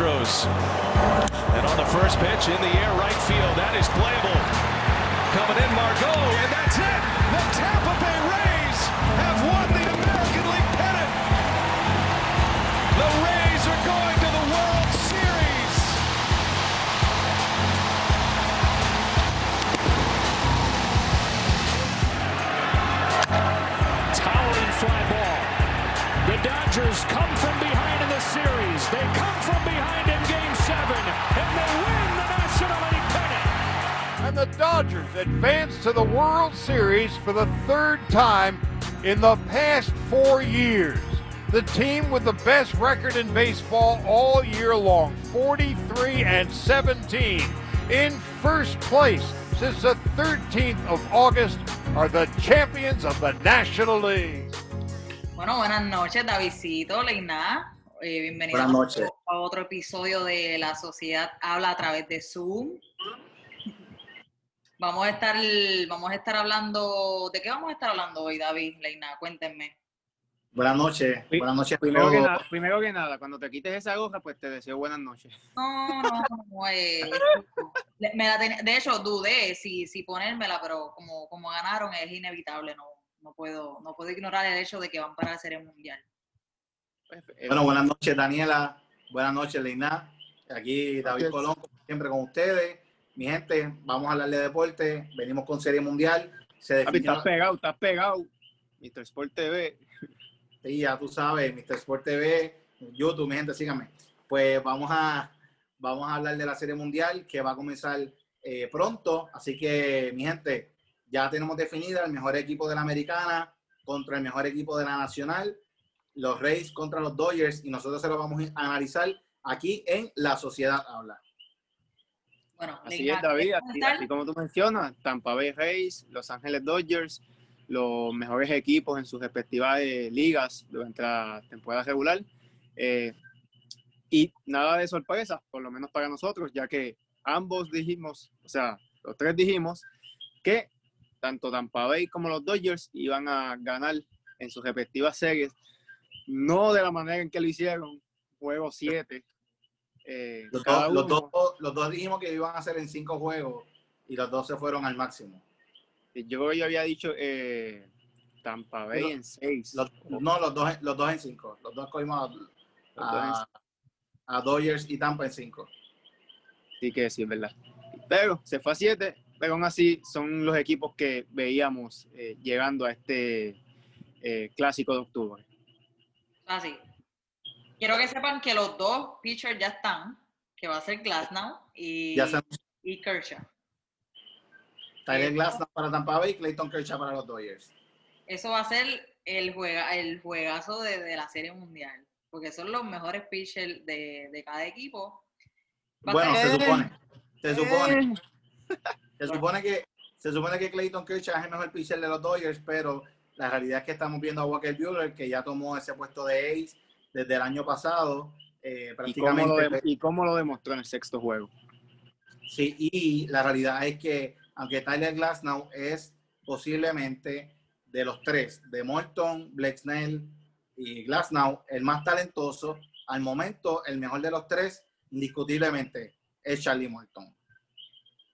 Astros. And on the first pitch in the air right field, that is playable. Coming in Margot, and that's it. The Tampa Bay Rays have won the American League pennant. The Rays are going to the World Series. Towering fly ball. The Dodgers come from series. They come from behind in game seven, and they win the National League pennant. And the Dodgers advance to the World Series for the third time in the past four years. The team with the best record in baseball all year long, 43 and 17, in first place since the 13th of August, are the champions of the National League. Bueno, buenas noches, Davidcito, Leina. Eh, bienvenido Buenas noches. a otro episodio de La Sociedad Habla a través de Zoom. Vamos a estar, vamos a estar hablando, ¿de qué vamos a estar hablando hoy, David, Leina? Cuéntenme. Buenas noches. Buenas noches Primero que, nada, primero que nada, cuando te quites esa gorra, pues te deseo buenas noches. No, no, no, eh, le- me la ten- de hecho, dudé si, si ponérmela, pero como, como ganaron es inevitable, no, no, puedo, no puedo ignorar el hecho de que van para la Serie Mundial. Pues, eh, Bueno, buenas noches, Daniela. Buenas noches, Leina. Aquí David Gracias. Colón, como siempre con ustedes. Mi gente, vamos a hablar de deporte. Venimos con Serie Mundial. Se definió, estás pegado, estás pegado. Mr. Sport TV. sí, ya tú sabes, Mr. Sport TV, YouTube, mi gente, síganme. Pues vamos a, vamos a hablar de la Serie Mundial que va a comenzar eh, pronto. Así que, mi gente, ya tenemos definida el mejor equipo de la americana contra el mejor equipo de la nacional. Los Rays contra los Dodgers y nosotros se lo vamos a analizar aquí en La Sociedad Habla. Bueno, Así es, David. ¿quieres Así, así como tú mencionas, Tampa Bay Rays, Los Ángeles Dodgers, los mejores equipos en sus respectivas eh, ligas durante la temporada regular. Eh, y nada de sorpresa, por lo menos para nosotros, ya que ambos dijimos, o sea, los tres dijimos que tanto Tampa Bay como los Dodgers iban a ganar en sus respectivas series, no de la manera en que lo hicieron, juego 7. eh, Los, dos, los, dos, los dos dijimos que iban a hacer en cinco juegos y los dos se fueron al máximo. Yo yo había dicho eh, Tampa Bay Los- en 6. Los- no, los dos, los dos en cinco. Los dos cogimos a, a, a Dodgers y Tampa en cinco. Así que sí, es verdad. Pero se fue a 7, pero aún así son los equipos que veíamos eh, llegando a este clásico de octubre. Así. Quiero que sepan que los dos pitchers ya están, que va a ser Glasnow y, Ya se y Kershaw. Tyler Glass para Tampa Bay, Clayton Kershaw para los Dodgers. Eso va a ser el, juega, el juegazo de, de la Serie Mundial, porque son los mejores pitchers de, de cada equipo. Va Bueno, se supone. Se supone. Eh, Se supone que se supone que Clayton Kershaw es el mejor pitcher de los Dodgers, pero la realidad es que estamos viendo a Walker Buehler, que ya tomó ese puesto de ace desde el año pasado. eh, ¿Y, cómo prácticamente. lo de- y cómo lo demostró en el sexto juego. Sí, y la realidad es que aunque Tyler Glasnow es posiblemente de los tres, de Morton, Blake Snell y Glasnow, el más talentoso, al momento el mejor de los tres, indiscutiblemente, es Charlie Morton.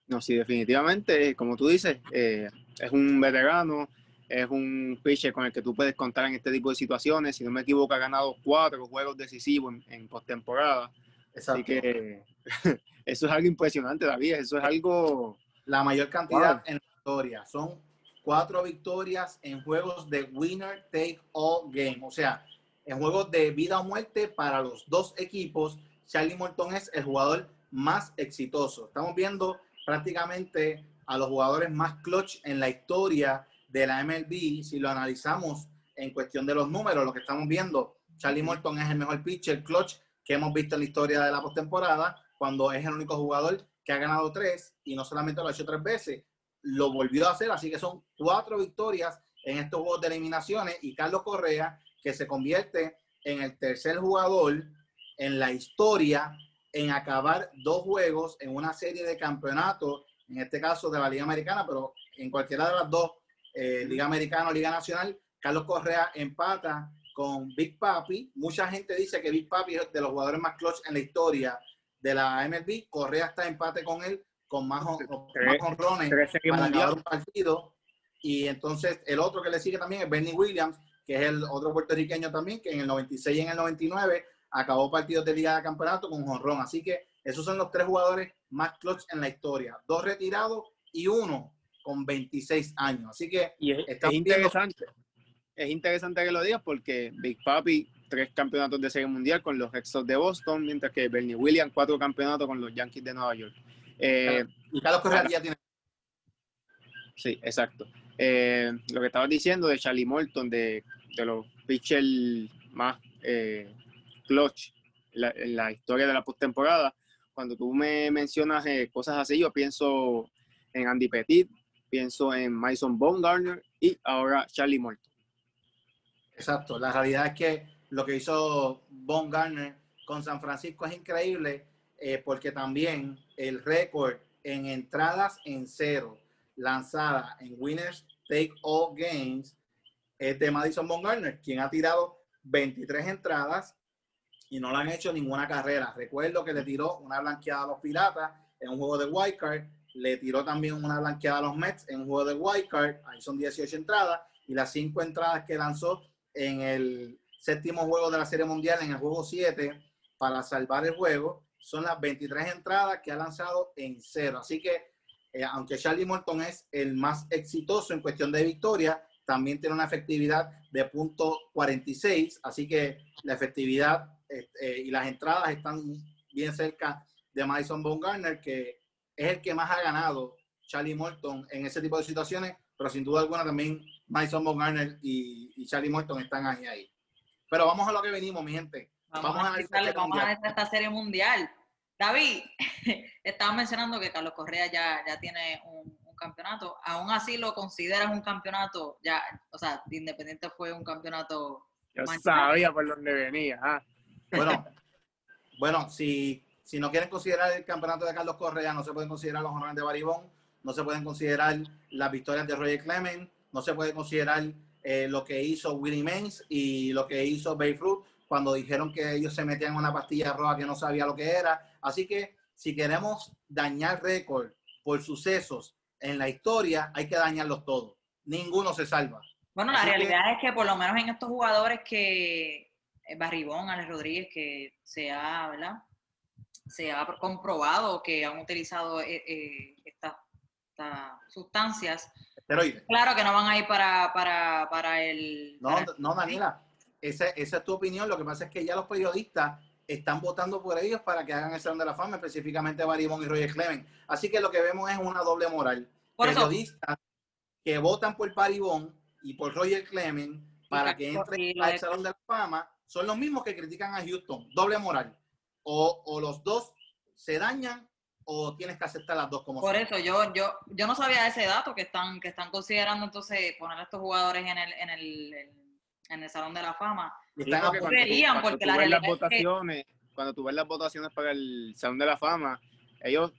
No, sí, definitivamente, como tú dices, eh, es un veterano, es un pitcher con el que tú puedes contar en este tipo de situaciones. Si no me equivoco, ha ganado cuatro juegos decisivos en, en postemporada. Así que eso es algo impresionante, David. Eso es algo. La mayor cantidad Wow. en la historia. Son cuatro victorias en juegos de winner take all game. O sea, en juegos de vida o muerte para los dos equipos. Charlie Morton es el jugador más exitoso. Estamos viendo prácticamente a los jugadores más clutch en la historia de la MLB. Si lo analizamos en cuestión de los números, lo que estamos viendo, Charlie Morton es el mejor pitcher clutch que hemos visto en la historia de la postemporada, cuando es el único jugador que ha ganado tres y no solamente lo ha hecho tres veces, lo volvió a hacer, así que son cuatro victorias en estos juegos de eliminaciones y Carlos Correa, que se convierte en el tercer jugador en la historia en acabar dos juegos en una serie de campeonatos, en este caso de la Liga Americana, pero en cualquiera de las dos, eh, Liga Americana Liga Nacional, Carlos Correa empata con Big Papi. Mucha gente dice que Big Papi es de los jugadores más clutch en la historia de la MLB. Correa está en empate con él, con más, honrones para ganar un partido. Y entonces el otro que le sigue también es Bernie Williams, que es el otro puertorriqueño también, que en el 96 y en el 99 acabó partidos de liga de campeonato con jonrón. Así que esos son los tres jugadores más clutch en la historia. Dos retirados y uno con 26 años. Así que Y es, interesante. Es interesante que lo digas porque Big Papi, tres campeonatos de serie mundial con los Red de Boston, mientras que Bernie Williams, cuatro campeonatos con los Yankees de Nueva York. Eh, y Carlos Correa ya tiene sí, exacto. Eh, lo que estabas diciendo de Charlie Morton, de, de los pitchers más eh, clutch en la, en la historia de la postemporada, cuando tú me mencionas eh, cosas así, yo pienso en Andy Pettit, pienso en Mason Baumgartner y ahora Charlie Morton. Exacto, la realidad es que lo que hizo Von Garner con San Francisco es increíble eh, porque también el récord en entradas en cero lanzada en Winners Take All Games es de Madison Von Garner, quien ha tirado 23 entradas y no le han hecho ninguna carrera. Recuerdo que le tiró una blanqueada a los Piratas en un juego de Wild Card, le tiró también una blanqueada a los Mets en un juego de Wild Card, ahí son 18 entradas, y las 5 entradas que lanzó en el séptimo juego de la Serie Mundial, en el juego 7, para salvar el juego, son las 23 entradas que ha lanzado en cero. Así que, eh, aunque Charlie Morton es el más exitoso en cuestión de victoria, también tiene una efectividad de punto 46, así que la efectividad eh, eh, y las entradas están bien cerca de Madison Bumgarner, que es el que más ha ganado Charlie Morton en ese tipo de situaciones, pero sin duda alguna también Madison Bumgarner y, y Charlie Morton están ahí, ahí. Pero vamos a lo que venimos, mi gente. Vamos, Vamos a analizar vamos a mundial. analizar esta serie mundial. David, estabas mencionando que Carlos Correa ya, ya tiene un, un campeonato. ¿Aún así lo consideras un campeonato? Ya, o sea, de Independiente fue un campeonato. Yo Manchado. sabía por dónde venía. Bueno, bueno, si, si no quieren considerar el campeonato de Carlos Correa, no se pueden considerar los honores de Baribón, no se pueden considerar las victorias de Roger Clement, no se puede considerar eh, lo que hizo Willie Mays y lo que hizo Babe Ruth cuando dijeron que ellos se metían en una pastilla roja que no sabía lo que era. Así que si queremos dañar récord por sucesos en la historia, hay que dañarlos todos. Ninguno se salva. Bueno, la que- realidad es que por lo menos en estos jugadores que eh, Barribón, Alex Rodríguez, que se ha, ¿verdad? Se ha comprobado que han utilizado eh, eh, estas sustancias. Esteroides. Claro que no van a ir para, para, para el. No, para- no, Daniela, esa, esa es tu opinión. Lo que pasa es que ya los periodistas están votando por ellos para que hagan el Salón de la Fama, específicamente Baribón y Roger Clement. Así que lo que vemos es una doble moral. Por eso, periodistas que votan por Baribón y por Roger Clement para que entren al Salón de la Fama son los mismos que critican a Houston. Doble moral. O, o los dos se dañan o tienes que aceptar las dos como Por son. eso yo, yo, yo no sabía ese dato que están, que están considerando entonces poner a estos jugadores en el, en el, en el Salón de la Fama. Y están a porque la ves las que- votaciones, cuando tú ves las votaciones para el Salón de la Fama, ellos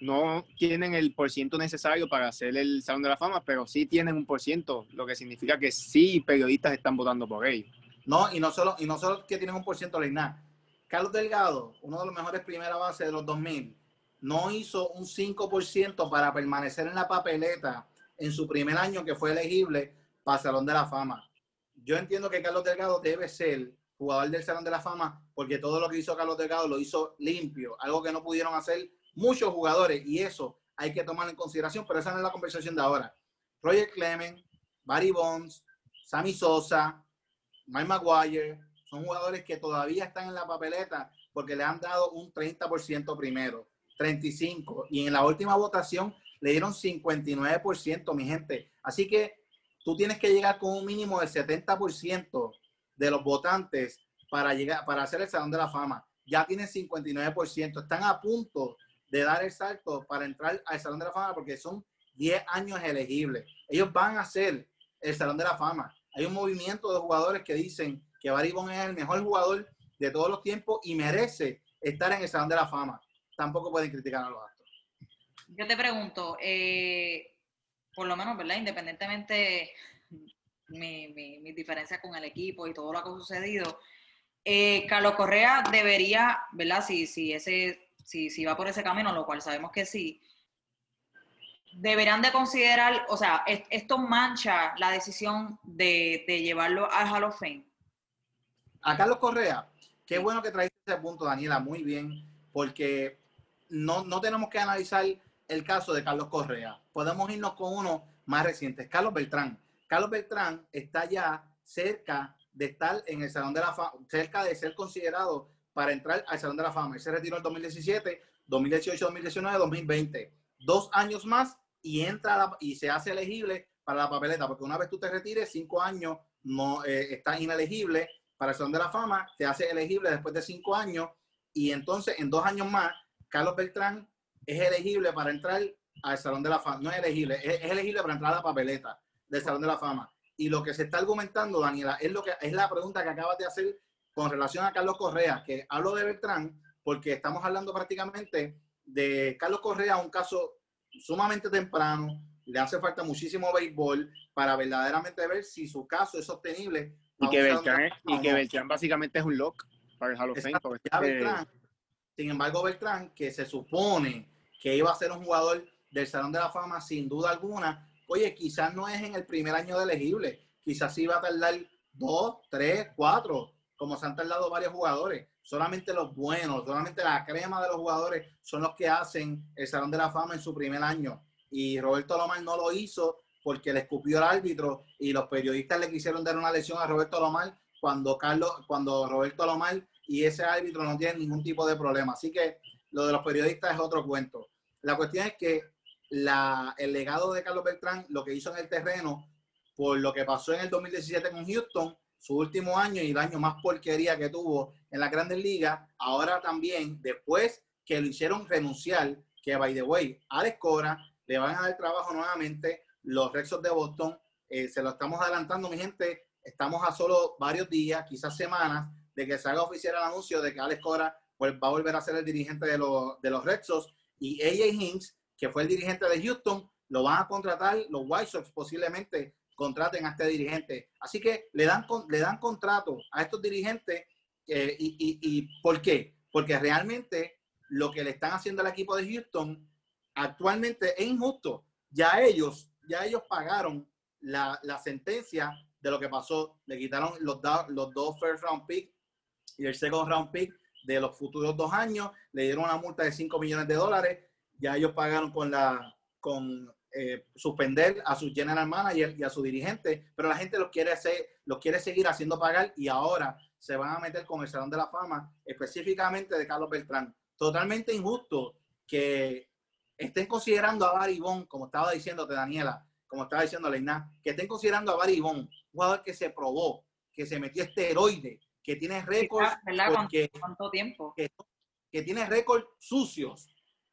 no tienen el porciento necesario para hacer el Salón de la Fama, pero sí tienen un porciento, lo que significa que sí periodistas están votando por ellos. No, y no solo, y no solo que tienen un por ciento Leina. Carlos Delgado, uno de los mejores primera base de los 2000, no hizo un 5% para permanecer en la papeleta en su primer año que fue elegible para Salón de la Fama. Yo entiendo que Carlos Delgado debe ser jugador del Salón de la Fama porque todo lo que hizo Carlos Delgado lo hizo limpio, algo que no pudieron hacer muchos jugadores y eso hay que tomarlo en consideración, pero esa no es la conversación de ahora. Roger Clement, Barry Bonds, Sammy Sosa, Mike Maguire, son jugadores que todavía están en la papeleta porque le han dado un 30% primero, 35%, y en la última votación le dieron 59%, mi gente. Así que tú tienes que llegar con un mínimo del 70% de los votantes para llegar para hacer el Salón de la Fama. Ya tienen 59%, están a punto de dar el salto para entrar al Salón de la Fama porque son 10 años elegibles. Ellos van a hacer el Salón de la Fama. Hay un movimiento de jugadores que dicen que Barry es el mejor jugador de todos los tiempos y merece estar en el Salón de la Fama. Tampoco pueden criticar a los Astros. Yo te pregunto, eh, por lo menos, ¿verdad? Independientemente mi, mi, mis diferencias con el equipo y todo lo que ha sucedido, eh, Carlos Correa debería, ¿verdad? Si, si, ese, si, si va por ese camino, lo cual sabemos que sí, deberán de considerar, o sea, es- esto mancha la decisión de, de llevarlo al Hall of Fame. A Carlos Correa, qué bueno que traíste ese punto, Daniela, muy bien, porque no, no tenemos que analizar el caso de Carlos Correa. Podemos irnos con uno más reciente, Carlos Beltrán. Carlos Beltrán está ya cerca de estar en el Salón de la Fama, cerca de ser considerado para entrar al Salón de la Fama. Él se retiró en 2017, 2018, 2019, 2020. Dos años más y entra la- y se hace elegible para la papeleta, porque una vez tú te retires, cinco años no eh, estás inelegible para el Salón de la Fama, te hace elegible después de cinco años y entonces en dos años más, Carlos Beltrán es elegible para entrar al Salón de la Fama. No es elegible, es, elegible para entrar a la papeleta del Salón de la Fama. Y lo que se está argumentando, Daniela, es, lo que, es la pregunta que acabas de hacer con relación a Carlos Correa, que hablo de Beltrán porque estamos hablando prácticamente de Carlos Correa, un caso sumamente temprano, le hace falta muchísimo béisbol para verdaderamente ver si su caso es sostenible. Y que, Beltrán, es- y que. Beltrán básicamente es un lock para el Hall of Fame. Exacto, porque ya es que- Beltrán. Sin embargo, Beltrán, que se supone que iba a ser un jugador del Salón de la Fama sin duda alguna, oye, quizás no es en el primer año de elegible, quizás sí va a tardar dos, tres, cuatro, como se han tardado varios jugadores. Solamente los buenos, solamente la crema de los jugadores son los que hacen el Salón de la Fama en su primer año. Y Roberto Lomar no lo hizo porque le escupió al árbitro y los periodistas le quisieron dar una lesión a Roberto Lomar cuando Carlos, cuando Roberto Lomar y ese árbitro no tienen ningún tipo de problema. Así que lo de los periodistas es otro cuento. La cuestión es que la, el legado de Carlos Beltrán, lo que hizo en el terreno, por lo que pasó en el 2017 con Houston, su último año y el año más porquería que tuvo en la Grandes Ligas, ahora también, después que lo hicieron renunciar, que by the way, Alex Cora le van a dar trabajo nuevamente, los Rexos de Boston, eh, se lo estamos adelantando, mi gente, estamos a solo varios días, quizás semanas, de que se haga oficial el anuncio de que Alex Cora pues, va a volver a ser el dirigente de, los de Sox y AJ Hinks, que fue el dirigente de Houston, lo van a contratar, los White Sox posiblemente contraten a este dirigente. Así que le dan, le dan contrato a estos dirigentes. eh, y, y por qué? Porque realmente lo que le están haciendo al equipo de Houston actualmente es injusto. Ya ellos, ya ellos pagaron la, la sentencia de lo que pasó. Le quitaron los, los dos first round pick y el second round pick de los futuros dos años. Le dieron una multa de 5 millones de dólares. Ya ellos pagaron con la con eh, suspender a su general manager y a su dirigente, pero la gente los quiere hacer, los quiere seguir haciendo pagar y ahora se van a meter con el Salón de la Fama, específicamente de Carlos Beltrán. Totalmente injusto que estén considerando a Barry Bond, como estaba diciéndote Daniela, como estaba diciendo Leina, que estén considerando a Barry Bond, un jugador que se probó, que se metió esteroide, que tiene récords. ¿Cuánto, porque cuánto tiempo? que, que tiene récords sucios.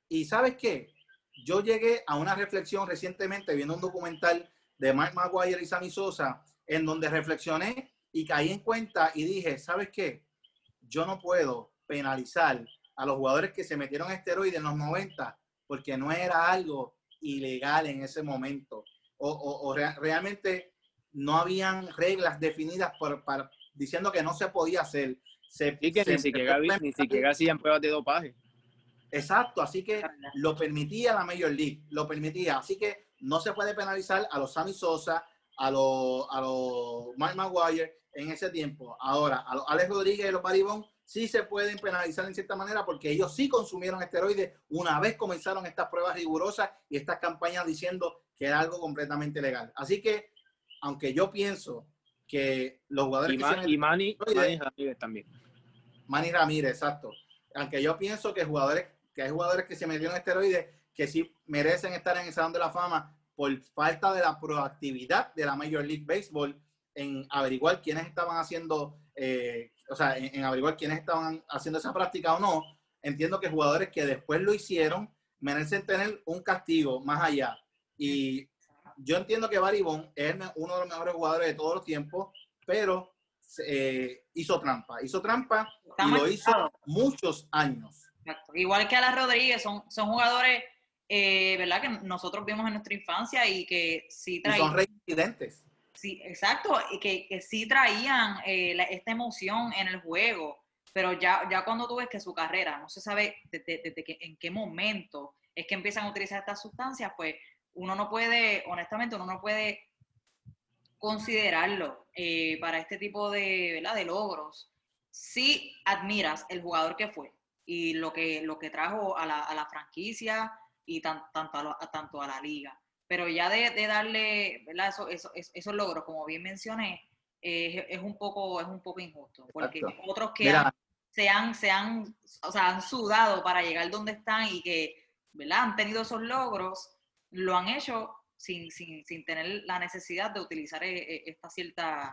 Y sabes qué? Yo llegué a una reflexión recientemente viendo un documental de Mark Maguire y Sammy Sosa, en donde reflexioné y caí en cuenta y dije, ¿sabes qué? Yo no puedo penalizar a los jugadores que se metieron esteroides en los 90 porque no era algo ilegal en ese momento. O, o- o rea- realmente no habían reglas definidas por, para, diciendo que no se podía hacer. Se, Y que se ni siquiera, ni siquiera hacían pruebas de dopaje. Exacto, así que lo permitía la Major League, lo permitía. Así que no se puede penalizar a los Sammy Sosa, a los, a los Mike Maguire en ese tiempo. Ahora, a los Alex Rodríguez y los Baribón sí se pueden penalizar en cierta manera porque ellos sí consumieron esteroides una vez comenzaron estas pruebas rigurosas y estas campañas diciendo que era algo completamente legal. Así que, aunque yo pienso que los jugadores Y, que Manny Ramírez también. Manny Ramírez, exacto. Aunque yo pienso que jugadores, que hay jugadores que se metieron esteroides que sí merecen estar en el Salón de la Fama por falta de la proactividad de la Major League Baseball en averiguar quiénes estaban haciendo, eh, o sea, en, en averiguar quiénes estaban haciendo esa práctica o no. Entiendo que jugadores que después lo hicieron merecen tener un castigo más allá. Y yo entiendo que Barry Bond es uno de los mejores jugadores de todos los tiempos, pero eh, hizo trampa. Hizo trampa Está y lo hizo muchos años. Exacto. Igual que Alan Rodríguez, son, son jugadores, eh, ¿verdad? Que nosotros vimos en nuestra infancia y que sí Y traían. son reincidentes. Sí, exacto, y que, que sí traían eh, esta emoción en el juego, pero ya, ya cuando tú ves que su carrera no se sabe desde, que, en qué momento es que empiezan a utilizar estas sustancias, pues uno no puede, honestamente, uno no puede considerarlo eh, para este tipo de, ¿verdad? de logros. Si admiras el jugador que fue y lo que, lo que trajo a la, a la franquicia y tan- tanto, a- tanto a la liga. Pero ya de, de darle ¿verdad? Eso, eso- es- esos logros, como bien mencioné, eh, es, un poco, es un poco injusto. Porque Exacto. otros que Mira. han- se, han, se han, o sea, han sudado para llegar donde están y que ¿verdad? han tenido esos logros, lo han hecho sin, sin, sin tener la necesidad de utilizar eh, eh, estas ciertas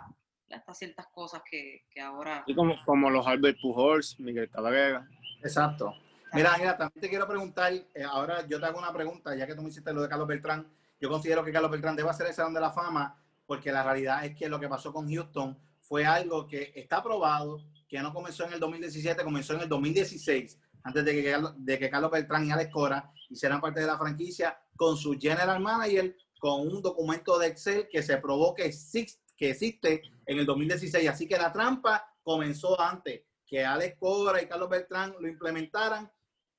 estas ciertas cosas que, que ahora... Y como, como los Albert Pujols, Miguel Cabrera. Exacto. Mira, Ángela, también te quiero preguntar, eh, ahora yo te hago una pregunta, ya que tú me hiciste lo de Carlos Beltrán, yo considero que Carlos Beltrán debe hacer el Salón de la Fama, porque la realidad es que lo que pasó con Houston fue algo que está probado, que no comenzó en el 2017, comenzó en el 2016, antes de que, de que Carlos Beltrán y Alex Cora hicieran parte de la franquicia con su general manager, con un documento de Excel que se probó que existe, que existe en el 2016. Así que la trampa comenzó antes que Alex Cora y Carlos Beltrán lo implementaran.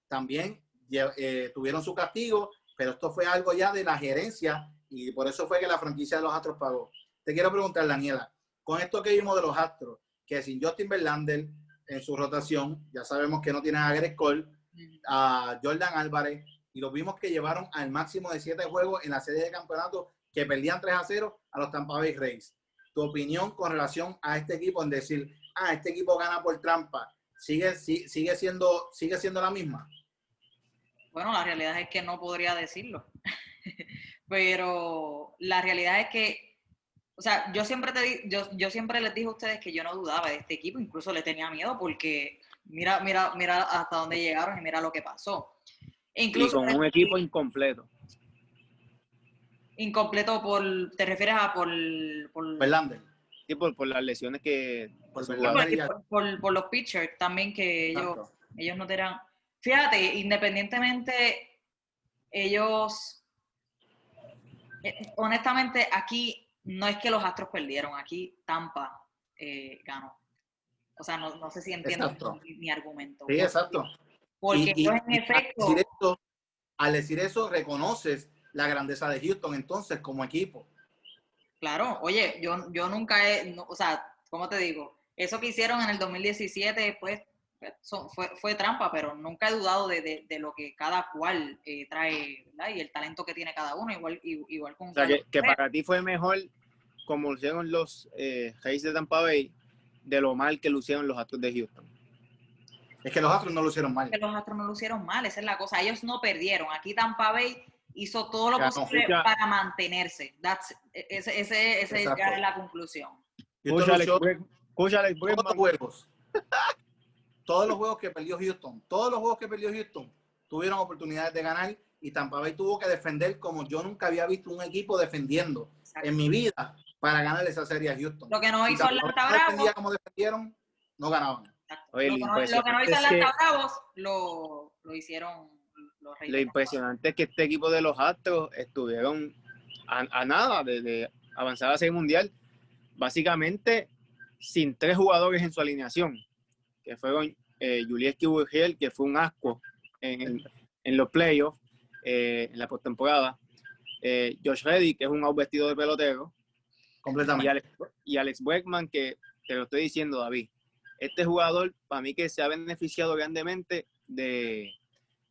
También eh, tuvieron su castigo, pero esto fue algo ya de la gerencia y por eso fue que la franquicia de los Astros pagó. Te quiero preguntar, Daniela, con esto que vimos de los Astros, que sin Justin Verlander en su rotación, ya sabemos que no tienen a Greg a Jordan Álvarez, y los vimos que llevaron al máximo de siete juegos en la serie de campeonato que perdían 3 a 0 a los Tampa Bay Rays. Tu opinión con relación a este equipo en decir, ah, este equipo gana por trampa, sigue, si- sigue, siendo, sigue siendo la misma. Bueno, la realidad es que no podría decirlo. Pero la realidad es que, o sea, yo siempre te di- yo, yo siempre les dije a ustedes que yo no dudaba de este equipo, incluso le tenía miedo porque mira, mira, mira hasta dónde llegaron y mira lo que pasó. E Y incluso con un equipo incompleto. incompleto por, te refieres a por, por, Verlander. Sí, por, por las lesiones que... Por por, por- por los pitchers también que ellos, ellos no tenían. Fíjate, independientemente, ellos, eh, honestamente, aquí no es que los Astros perdieron, aquí Tampa eh, ganó. O sea, no, no sé si entiendo mi, mi argumento. Sí, exacto. Porque Y- en y al efecto, decir eso- al decir eso, reconoces la grandeza de Houston entonces como equipo. claro, oye, yo, yo nunca he, no, o sea, ¿cómo te digo? Eso que hicieron en el 2017, pues, eso fue, fue trampa, pero nunca he dudado de, de- de lo que cada cual eh, trae, ¿verdad? Y el talento que tiene cada uno, igual, igual con O sea, que, que para ti fue mejor como lucieron los eh, de Tampa Bay de lo mal que lucieron los Astros de Houston. Es que los Astros no lo hicieron mal. que los Astros no lo hicieron mal, esa es la cosa. Ellos no perdieron. Aquí Tampa Bay hizo todo lo Ganó. posible Escucha. para mantenerse. That's- e, ese ese, ese ya es la conclusión. Escucha, Alex Bregman- escucha, Alex todos los juegos. que perdió Houston. Todos los juegos que perdió Houston tuvieron oportunidades de ganar y Tampa Bay tuvo que defender como yo nunca había visto un equipo defendiendo Exacto. en mi vida para ganar esa serie a Houston. Lo que no hizo Atlanta Bravos, defendía como defendieron, no ganaban. Oye, lo, lo que no, lo que no hizo impresionante es Atlanta que- Bravos lo, lo hicieron los Reyes. Lo impresionante es que este equipo de los Astros estuvieron a, a nada de, de avanzar a la Serie Mundial, básicamente sin tres jugadores en su alineación, que fueron eh, Julieski que fue un asco en, en- en los playoffs, eh, en la postemporada, eh, Josh Reddy, que es un vestido de pelotero, y Completamente. Alex, y Alex Bregman, que te lo estoy diciendo, David. Este jugador, para mí, que se ha beneficiado grandemente de,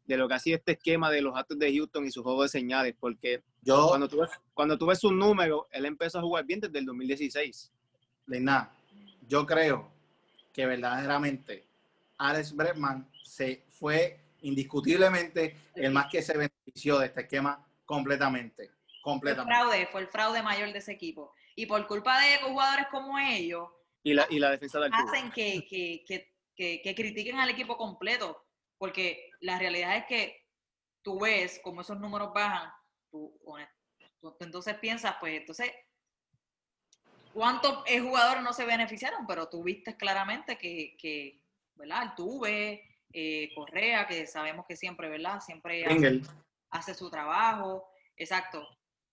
de lo que ha sido este esquema de los Astros de Houston y su juego de señales, porque Yo, cuando tú ves, cuando tú ves sus números, él empezó a jugar bien desde el 2016. Leina, yo creo que verdaderamente Alex Bregman se fue indiscutiblemente el más que se benefició de este esquema completamente. Fue el Completamente. fraude, fue el fraude mayor de ese equipo. Y por culpa de jugadores como ellos, Y la, y la defensa del hacen que, que, que, que, que critiquen al equipo completo, porque la realidad es que tú ves cómo esos números bajan, tú, honest- tú- tú entonces piensas, pues entonces, ¿cuántos eh, jugadores no se beneficiaron? Pero tú viste claramente que, que ¿verdad? El Tuve, eh, Correa, que sabemos que siempre, ¿verdad? Siempre hace, su trabajo, exacto.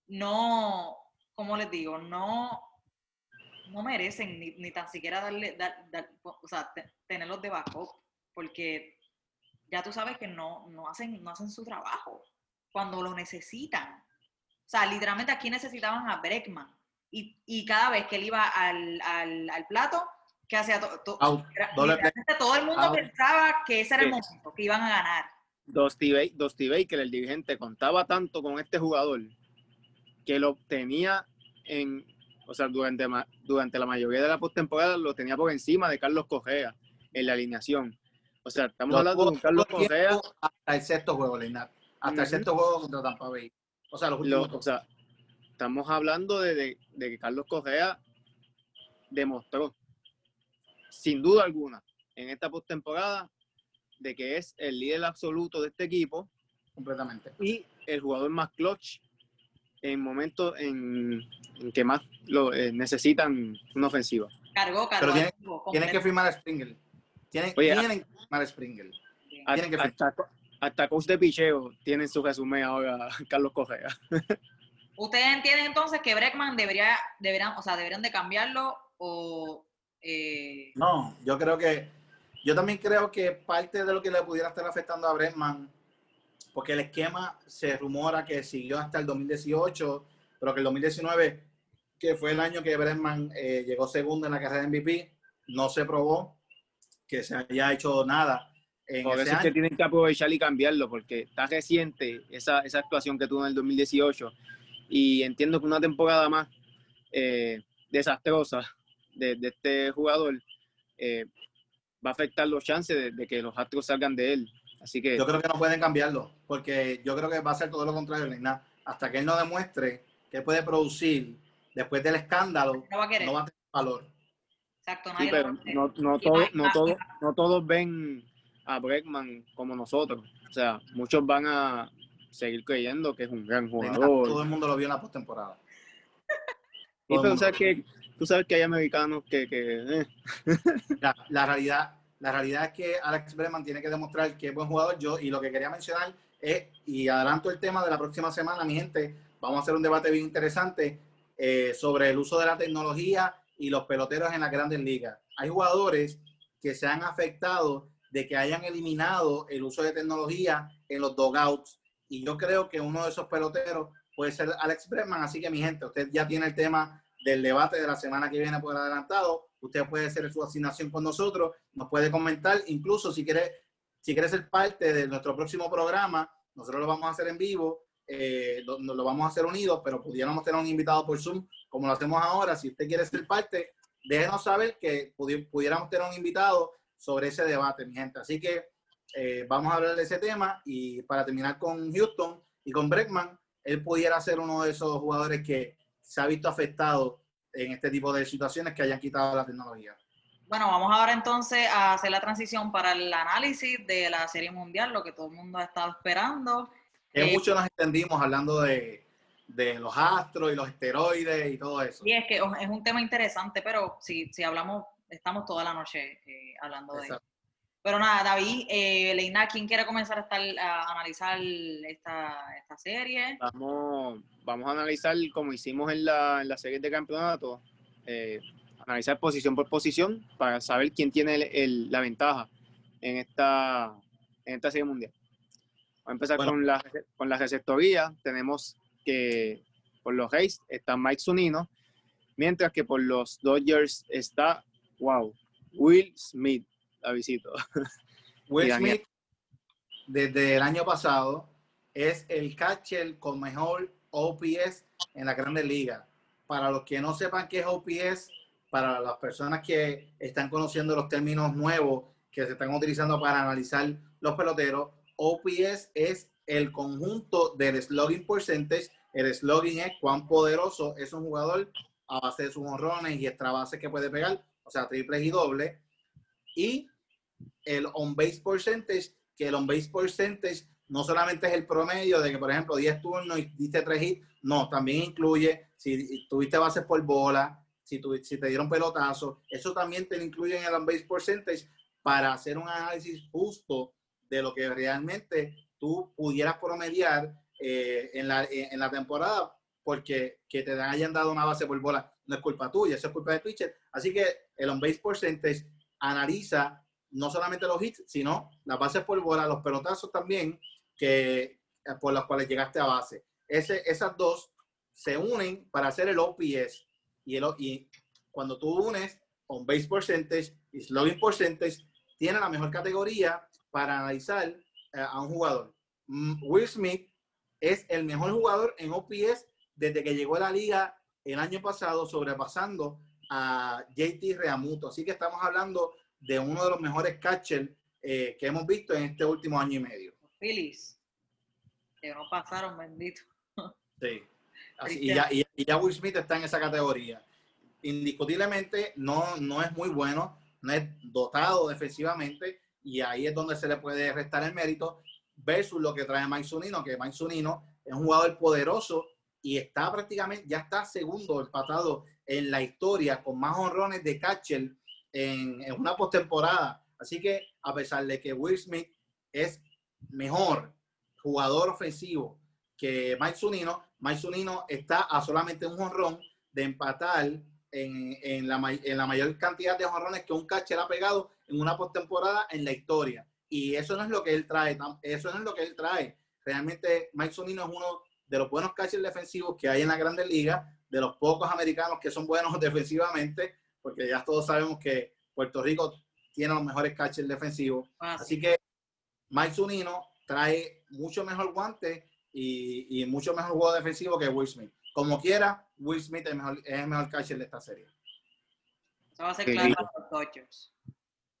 No, como les digo, no no merecen ni, ni tan siquiera darle, dar- dar- o sea, te- tenerlos de backup, porque ya tú sabes que no, no, hacen, no hacen su trabajo cuando lo necesitan. O sea, literalmente aquí necesitaban a Breckman. Y, y cada vez que él iba al, al, al plato, ¿qué hacía? To- to- Out, era- doble play. literalmente todo el mundo Out. pensaba que ese era el momento, que iban a ganar. Dusty, Ba- Dusty Baker, el dirigente, contaba tanto con este jugador que lo tenía en, o sea, durante, durante la mayoría de la postemporada lo tenía por encima de Carlos Correa en la alineación. O sea, estamos Lo hablando de Carlos Correa, Hasta el sexto juego, Leinat. Hasta el sexto juego contra Tampa Bay. O sea, los lo- últimos o sea, estamos hablando de, de- de que Carlos Correa demostró, sin duda alguna, en esta postemporada, de que es el líder absoluto de este equipo completamente. y el jugador más clutch en momentos en, en que más lo eh, necesitan una ofensiva. Cargó, cargó. Pero Tienen que firmar a Springer. Tienen, Oye, tienen que firmar a Springer. A- Tienen que hasta, hasta coach de picheo tiene en su resumen ahora Carlos Correa. ¿Ustedes entienden entonces que Breckman debería, deberían, o sea, deberían de cambiarlo o eh, No, yo creo que. Yo también creo que parte de lo que le pudiera estar afectando a Bregman, porque el esquema se rumora que siguió hasta el 2018, pero que el 2019, que fue el año que Bregman eh, llegó segundo en la carrera de MVP, no se probó que se haya hecho nada en Por eso es que tienen que aprovechar y cambiarlo, porque está reciente esa, esa actuación que tuvo en el 2018. Y entiendo que una temporada más eh, desastrosa de, de este jugador eh, va a afectar los chances de, de que los Astros salgan de él. Así que Yo creo que no pueden cambiarlo, porque yo creo que va a ser todo lo contrario, Leina. Hasta que él no demuestre que puede producir después del escándalo, no va a querer? no va a tener valor. Exacto, Sí, pero no, no, Y todo- no, todo- no todos ven a Bregman como nosotros. O sea, muchos van a seguir creyendo que es un gran jugador. Todo el mundo lo vio en la postemporada. El pero que, tú sabes que hay americanos que... que, eh, La, realidad, la realidad es que Alex Breman tiene que demostrar que es buen jugador. Yo, y lo que quería mencionar es, y adelanto el tema de la próxima semana, mi gente, vamos a hacer un debate bien interesante eh, sobre el uso de la tecnología y los peloteros en las grandes ligas. Hay jugadores que se han afectado de que hayan eliminado el uso de tecnología en los dogouts. Y yo creo que uno de esos peloteros puede ser Alex Bregman. Así que, mi gente, usted ya tiene el tema del debate de la semana que viene por adelantado. Usted puede hacer su asignación con nosotros, nos puede comentar, incluso si quiere, si quiere ser parte de nuestro próximo programa, nosotros lo vamos a hacer en vivo, eh, lo, lo vamos a hacer unidos, pero pudiéramos tener un invitado por Zoom, como lo hacemos ahora. Si usted quiere ser parte, déjenos saber que pudi- pudiéramos tener un invitado sobre ese debate, mi gente. Así que eh, vamos a hablar de ese tema y para terminar con Houston y con Breckman, él pudiera ser uno de esos jugadores que se ha visto afectado en este tipo de situaciones que hayan quitado la tecnología. Bueno, vamos ahora entonces a hacer la transición para el análisis de la Serie Mundial, lo que todo el mundo ha estado esperando. Que Eh, mucho nos entendimos hablando de, de los astros y los esteroides y todo eso. Y es que es un tema interesante, pero si, si hablamos, estamos toda la noche eh, hablando de Exacto. eso. Pero nada, David, eh, Leina, ¿quién quiere comenzar a, estar, a analizar esta, esta serie? vamos, vamos a analizar, como hicimos en la, en la serie de campeonato, eh, analizar posición por posición para saber quién tiene el- el- la ventaja en esta, en esta serie mundial. Vamos a empezar Bueno. con, la, con la receptoría. Tenemos que por los Rays está Mike Zunino, mientras que por los Dodgers está, wow, Will Smith, visito. Will. Smith, desde el año pasado, es el catcher con mejor OPS en la Grandes Ligas. Para los que no sepan qué es OPS, para las personas que están conociendo los términos nuevos que se están utilizando para analizar los peloteros, OPS es el conjunto del slugging percentage. El slugging es cuán poderoso es un jugador a base de sus honrones y extra bases que puede pegar, o sea, triples y dobles. Y el on-base percentage, que el on-base percentage no solamente es el promedio de que, por ejemplo, 10 turnos y diste 3 hits, no, también incluye si tuviste bases por bola, si, tu- si te dieron pelotazo, eso también te lo incluye en el on-base percentage para hacer un análisis justo de lo que realmente tú pudieras promediar eh, en, la, en la temporada porque que te hayan dado una base por bola. no es culpa tuya, eso es culpa de pitcher. Así que el on-base percentage analiza no solamente los hits, sino las bases por bola, los pelotazos también, que, eh, por los cuales llegaste a base. Ese, esas dos se unen para hacer el OPS. Y, el, y cuando tú unes on-base percentage y slugging percentage, tiene la mejor categoría para analizar eh, a un jugador. Mm, Will Smith es el mejor jugador en OPS desde que llegó a la liga el año pasado, sobrepasando a JT Reamuto. Así que estamos hablando de uno de los mejores catchers eh, que hemos visto en este último año y medio. Phillies, que no pasaron, bendito. Sí. y, ya, y, ya, Will Smith está en esa categoría. Indiscutiblemente no, no es muy bueno, no es dotado defensivamente y ahí es donde se le puede restar el mérito versus lo que trae Mike Zunino, que Mike Zunino es un jugador poderoso y está prácticamente, ya está segundo empatado en la historia con más honrones de catcher en, una postemporada. Así que a pesar de que Will Smith es mejor jugador ofensivo que Mike Zunino, Mike Zunino está a solamente un honrón de empatar en, en, la, en la mayor cantidad de honrones que un catcher ha pegado en una postemporada en la historia. Y eso no es lo que él trae, eso no es lo que él trae. Realmente Mike Zunino es uno de los buenos catchers defensivos que hay en la Grandes Ligas, de los pocos americanos que son buenos defensivamente, porque ya todos sabemos que Puerto Rico tiene los mejores catchers defensivos. Ah, Así que Mike Zunino trae mucho mejor guante y, mucho mejor juego defensivo que Will Smith. Como quiera, Will Smith es, el mejor catcher de esta serie. Eso va a ser claro los Dodgers.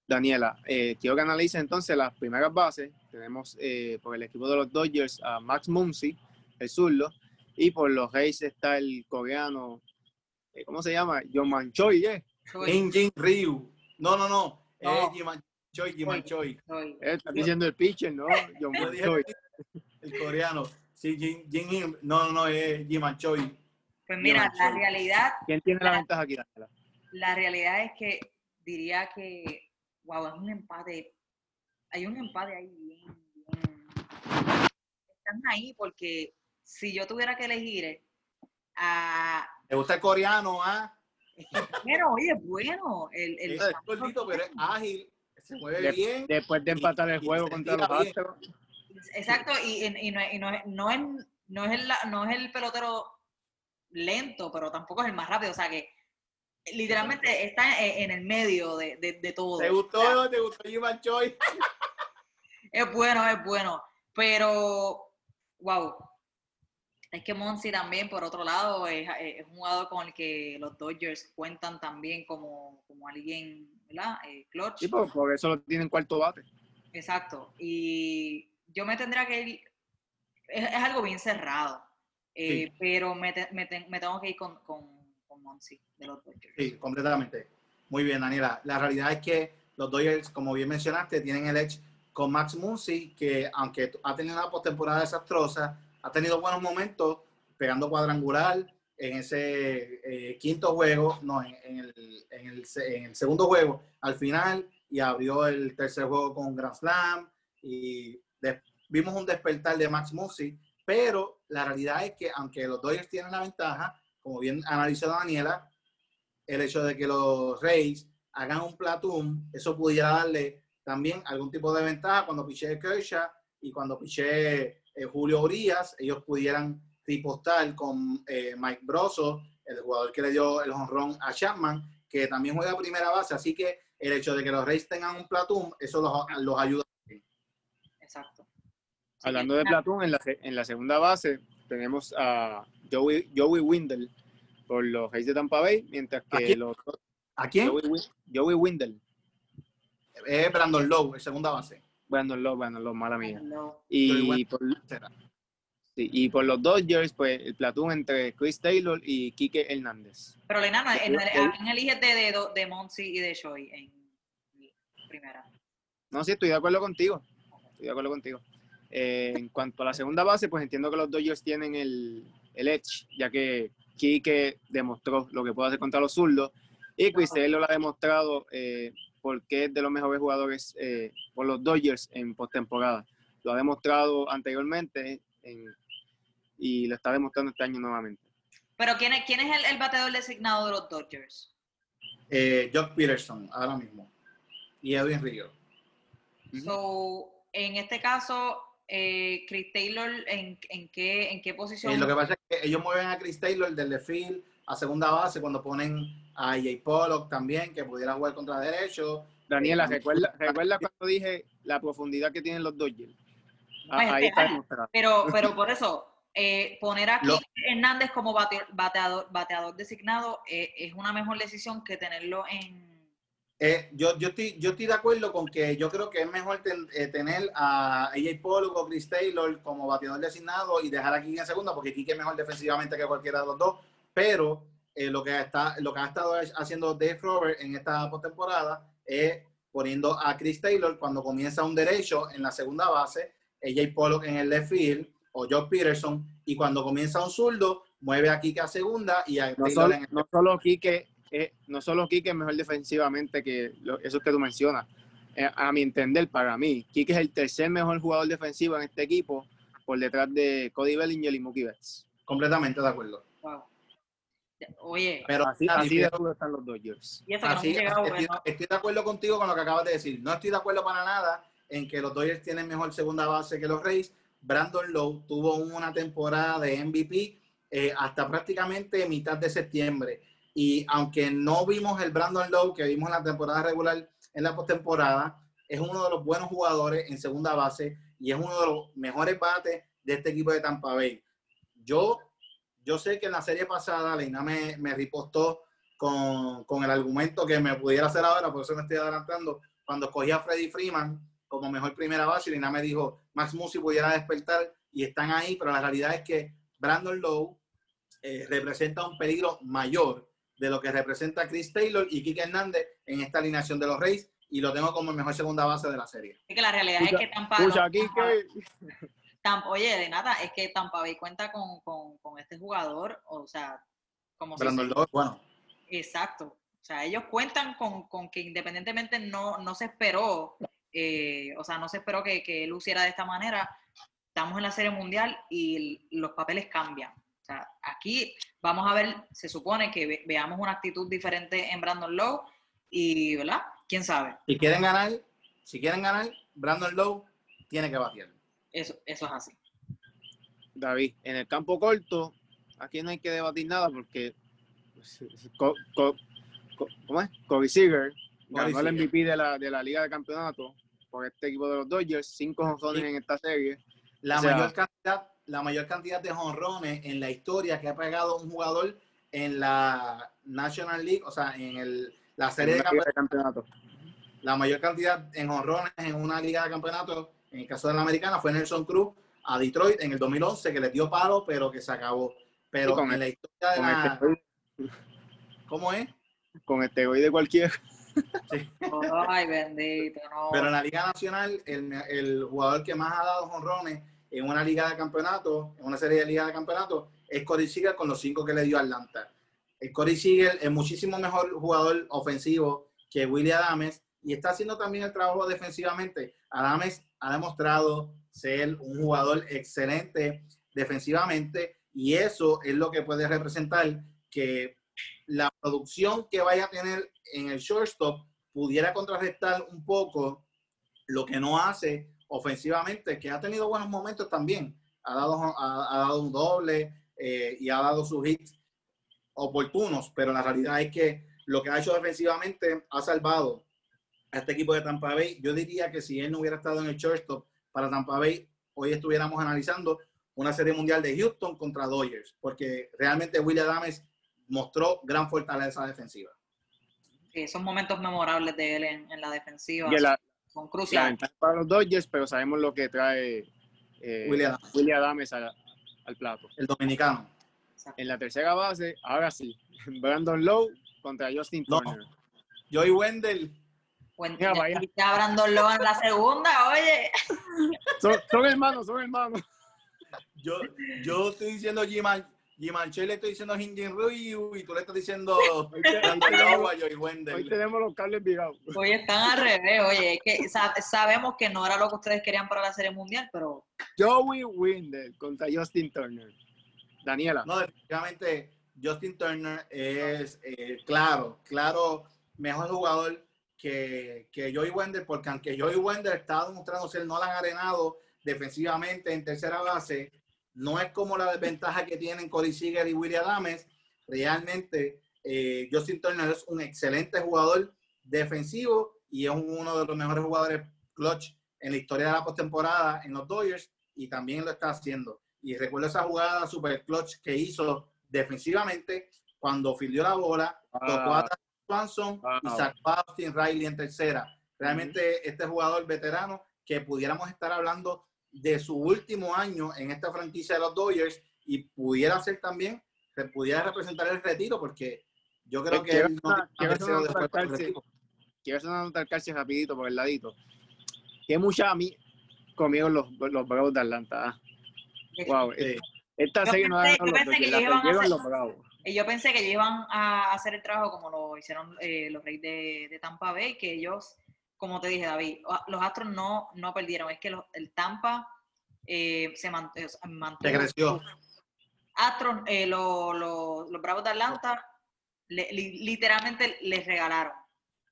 Daniela, eh, quiero que analice entonces las primeras bases. Tenemos eh, por el equipo de los Dodgers a Max Muncy, el zurdo, y por los Reyes está el coreano, ¿cómo se llama? John Choi, ¿eh? Jin Ryu. No, no, no. no. Es Choi, Jiman Choi. Está diciendo el pitcher, ¿no? John Choi. El coreano. Sí, Jin, Jin, no, no, no, es Jiman Choi. Pues mira, la realidad. ¿Quién tiene la, ventaja aquí, Daniela? La realidad es que diría que wow, es un empate. Hay un empate ahí bien, Están ahí porque si yo tuviera que elegir a... ¿Te gusta el coreano, ah? Bueno, oye, es bueno. El, el es cortito, pero es ágil, se mueve bien. Después de empatar el juego contra los Astros. Exacto, y, y, no, y no, no, es, no, es el, no es el pelotero lento, pero tampoco es el más rápido. O sea que literalmente está en, el medio de, de, todo. ¿Te gustó? ¿Te gustó Ivan Choi? es bueno, es bueno. Pero, wow. Es que Monsi también, por otro lado, es, un jugador con el que los Dodgers cuentan también como, como alguien, ¿verdad? Eh, clutch. Sí, por, eso lo tienen cuarto bate. Exacto. Y yo me tendría que ir, es, algo bien cerrado, eh, pero me, me, tengo que ir con de los Dodgers. Sí, completamente. Muy bien, Daniela. La realidad es que los Dodgers, como bien mencionaste, tienen el edge con Max Muncy, que aunque ha tenido una postemporada desastrosa, ha tenido buenos momentos pegando cuadrangular en ese eh, quinto juego, no, en, el, en, el, en, el, segundo juego. Al final y abrió el tercer juego con Grand Slam y vimos un despertar de Max Muncy, pero la realidad es que aunque los Dodgers tienen la ventaja, como bien analizó Daniela, el hecho de que los Reyes hagan un platoon, eso pudiera darle también algún tipo de ventaja cuando piché Kershaw y cuando piché eh, Julio Urias, ellos pudieran ripostar con eh, Mike Broso, el jugador que le dio el honrón a Chapman, que también juega primera base, así que el hecho de que los Reyes tengan un platoon, eso los, los ayuda. Exacto. Hablando de platoon, en la, en la segunda base tenemos a Joey, Joey Windle por los Reyes de Tampa Bay, mientras que los... ¿A quién? Joey, Windle. Es Brandon Lowe, el segunda base. Brandon Lowe, Brandon Lowe, mala mía. Y por, y por los Dodgers, pues el platón entre Chris Taylor y Kike Hernández. Pero Lena, ¿a quién eliges de, de, de Monsi y de Choi en primera? No, sí, estoy de acuerdo contigo. Estoy de acuerdo contigo. Eh, en cuanto a la segunda base, pues entiendo que los Dodgers tienen el, el edge, ya que Kike demostró lo que puede hacer contra los zurdos y Chris Taylor lo ha demostrado eh, porque es de los mejores jugadores eh, por los Dodgers en postemporada. Lo ha demostrado anteriormente y lo está demostrando este año nuevamente. Pero ¿quién es, quién es el, el bateador designado de los Dodgers? Eh, Jock Peterson, ahora mismo. Y Edwin Río. So, en este caso, eh, Chris Taylor, ¿en, en qué, en qué posición? Eh, lo que pasa es que ellos mueven a Chris Taylor del left field a segunda base cuando ponen a Jay Pollock también, que pudiera jugar contra derecho. Daniela, ¿recuerda, ¿recuerda cuando dije la profundidad que tienen los Dodgers? Ah, Pues, ahí está. Pero, pero por eso, eh, poner aquí Lo- Hernández como bate- bateador, bateador designado eh, es una mejor decisión que tenerlo en... Eh, yo, yo, estoy, yo estoy de acuerdo con que yo creo que es mejor ten- eh, tener a AJ Pollock o Chris Taylor como bateador designado y dejar a en segunda, porque Kike es mejor defensivamente que cualquiera de los dos. Pero eh, lo, que está, lo que ha estado haciendo Dave Robert en esta postemporada es poniendo a Chris Taylor cuando comienza un derecho en la segunda base, AJ Pollock en el left field o Joe Peterson, y cuando comienza un zurdo, mueve a Kike a segunda y a No Taylor solo, en el no solo Quique, eh, no solo Quique es mejor defensivamente que lo- eso que tú mencionas. Eh, a mi entender, para mí, Quique es el tercer mejor jugador defensivo en este equipo, por detrás de Cody Bellinger y Mookie Betts. completamente de acuerdo. Oye, Pero Así, de duro están los Dodgers. y eso que no Así, hemos llegado, estoy, bueno, estoy de acuerdo contigo con lo que acabas de decir. No estoy de acuerdo para nada en que los Dodgers tienen mejor segunda base que los Rays. Brandon Lowe tuvo una temporada de MVP eh, hasta prácticamente mitad de septiembre. Y aunque no vimos el Brandon Lowe que vimos en la temporada regular, en la postemporada, es uno de los buenos jugadores en segunda base y es uno de los mejores bates de este equipo de Tampa Bay. Yo, yo sé que en la serie pasada Leina me, me ripostó con, con el argumento que me pudiera hacer ahora, por eso me estoy adelantando. Cuando escogí a Freddy Freeman como mejor primera base, Lina me dijo, Max Musi pudiera despertar y están ahí, pero la realidad es que Brandon Lowe eh, representa un peligro mayor de lo que representa Chris Taylor y Kike Hernández en esta alineación de los Reyes y lo tengo como el mejor segunda base de la serie. es que la realidad Escucha- es que Tampa, Escucha, no, Quique. Tampa- oye, de nada, es que Tampa Bay cuenta con, con, con este jugador, o sea, como si Brandon Lowe, bueno, Exacto. O sea, ellos cuentan con, con que independientemente no, no se esperó, eh, o sea, no se esperó que, que él luciera de esta manera. Estamos en la Serie Mundial y los papeles cambian. O sea, aquí vamos a ver, se supone que ve- veamos una actitud diferente en Brandon Lowe y, ¿verdad? ¿Quién sabe? si quieren ganar, si quieren ganar, Brandon Lowe tiene que batear. Eso, eso es así. David, en el campo corto, aquí no hay que debatir nada porque pues, Co- Co- Co- ¿cómo es? Corey Seager ganó el. MVP de la, de la Liga de Campeonato por este equipo de los Dodgers, cinco jonrones Sí. en esta serie. La O sea- mayor cantidad, la mayor cantidad de jonrones en la historia que ha pegado un jugador en la National League, o sea, en el, la serie de campeonato. La mayor cantidad en jonrones en una liga de campeonato, en el caso de la americana, fue Nelson Cruz a Detroit en el 2011, que le dio palo, pero que se acabó. Pero con en el- la historia de Con la... ¿Cómo es? con esteroide cualquiera. Ay, bendito, no. Pero en la Liga Nacional, el, el jugador que más ha dado jonrones en una liga de campeonato, en una serie de liga de campeonato, es Corey Seager con los cinco que le dio Atlanta. El Corey Seager es muchísimo mejor jugador ofensivo que Willie Adames y está haciendo también el trabajo defensivamente. Adames ha demostrado ser un jugador excelente defensivamente y eso es lo que puede representar que la producción que vaya a tener en el shortstop pudiera contrarrestar un poco lo que no hace ofensivamente, que ha tenido buenos momentos también. Ha dado, ha, ha dado un doble eh, y ha dado sus hits oportunos, pero la realidad es que lo que ha hecho defensivamente ha salvado a este equipo de Tampa Bay. Yo diría que si él no hubiera estado en el shortstop para Tampa Bay, hoy estuviéramos analizando una serie mundial de Houston contra Dodgers, porque realmente William Adames mostró gran fortaleza defensiva. Sí, esos momentos memorables de él en, en la defensiva Y la, son la cruciales. ventaja para los Dodgers, pero sabemos lo que trae eh, Willie Adames. Willie Adames al, al plato. El dominicano. En la tercera base, ahora sí, Brandon Lowe contra Justin No. Turner. Joey Wendell, Bueno, ya, Brandon Lowe en la segunda, oye. Son, son hermanos, son hermanos. yo, yo estoy diciendo Giman, Gimanche le estoy diciendo Hinjin Ryu y tú le estás diciendo hoy Joey Hoy Wendell. tenemos los cables virados. Hoy están al revés, oye. Es que sa- sabemos que no era lo que ustedes querían para la Serie Mundial, pero Joey Windel contra Justin Turner. Daniela. No, definitivamente Justin Turner es eh, claro, claro, mejor jugador que, que Joey Wender, porque aunque Joey Wender está demostrando ser no la han arenado defensivamente en tercera base, no es como la desventaja que tienen Cody Seager y William Adames. Realmente, eh, Justin Turner es un excelente jugador defensivo y es uno de los mejores jugadores clutch en la historia de la postemporada en los Dodgers y también lo está haciendo. Y recuerdo esa jugada super clutch que hizo defensivamente cuando filió la bola, tocó a Swanson y sacó a Austin Riley en tercera. Realmente este jugador veterano que pudiéramos estar hablando de su último año en esta franquicia de los Dodgers y pudiera ser también, que pudiera representar el retiro porque yo creo que él no quiero hacer una nota al rapidito por el ladito. Que mucha a mí conmigo los, los Bravos de Atlanta. Wow. Esta yo serie no yo pensé que ellos iban a hacer, los Bravos. Yo pensé que ellos iban a hacer el trabajo como lo hicieron eh, los Reyes de, de, Tampa Bay, que ellos, como te dije, David, los Astros no, no perdieron. Es que los, el Tampa eh, se mantuvo. creció. Astros, eh, lo, lo, los Bravos de Atlanta, le, li, literalmente les regalaron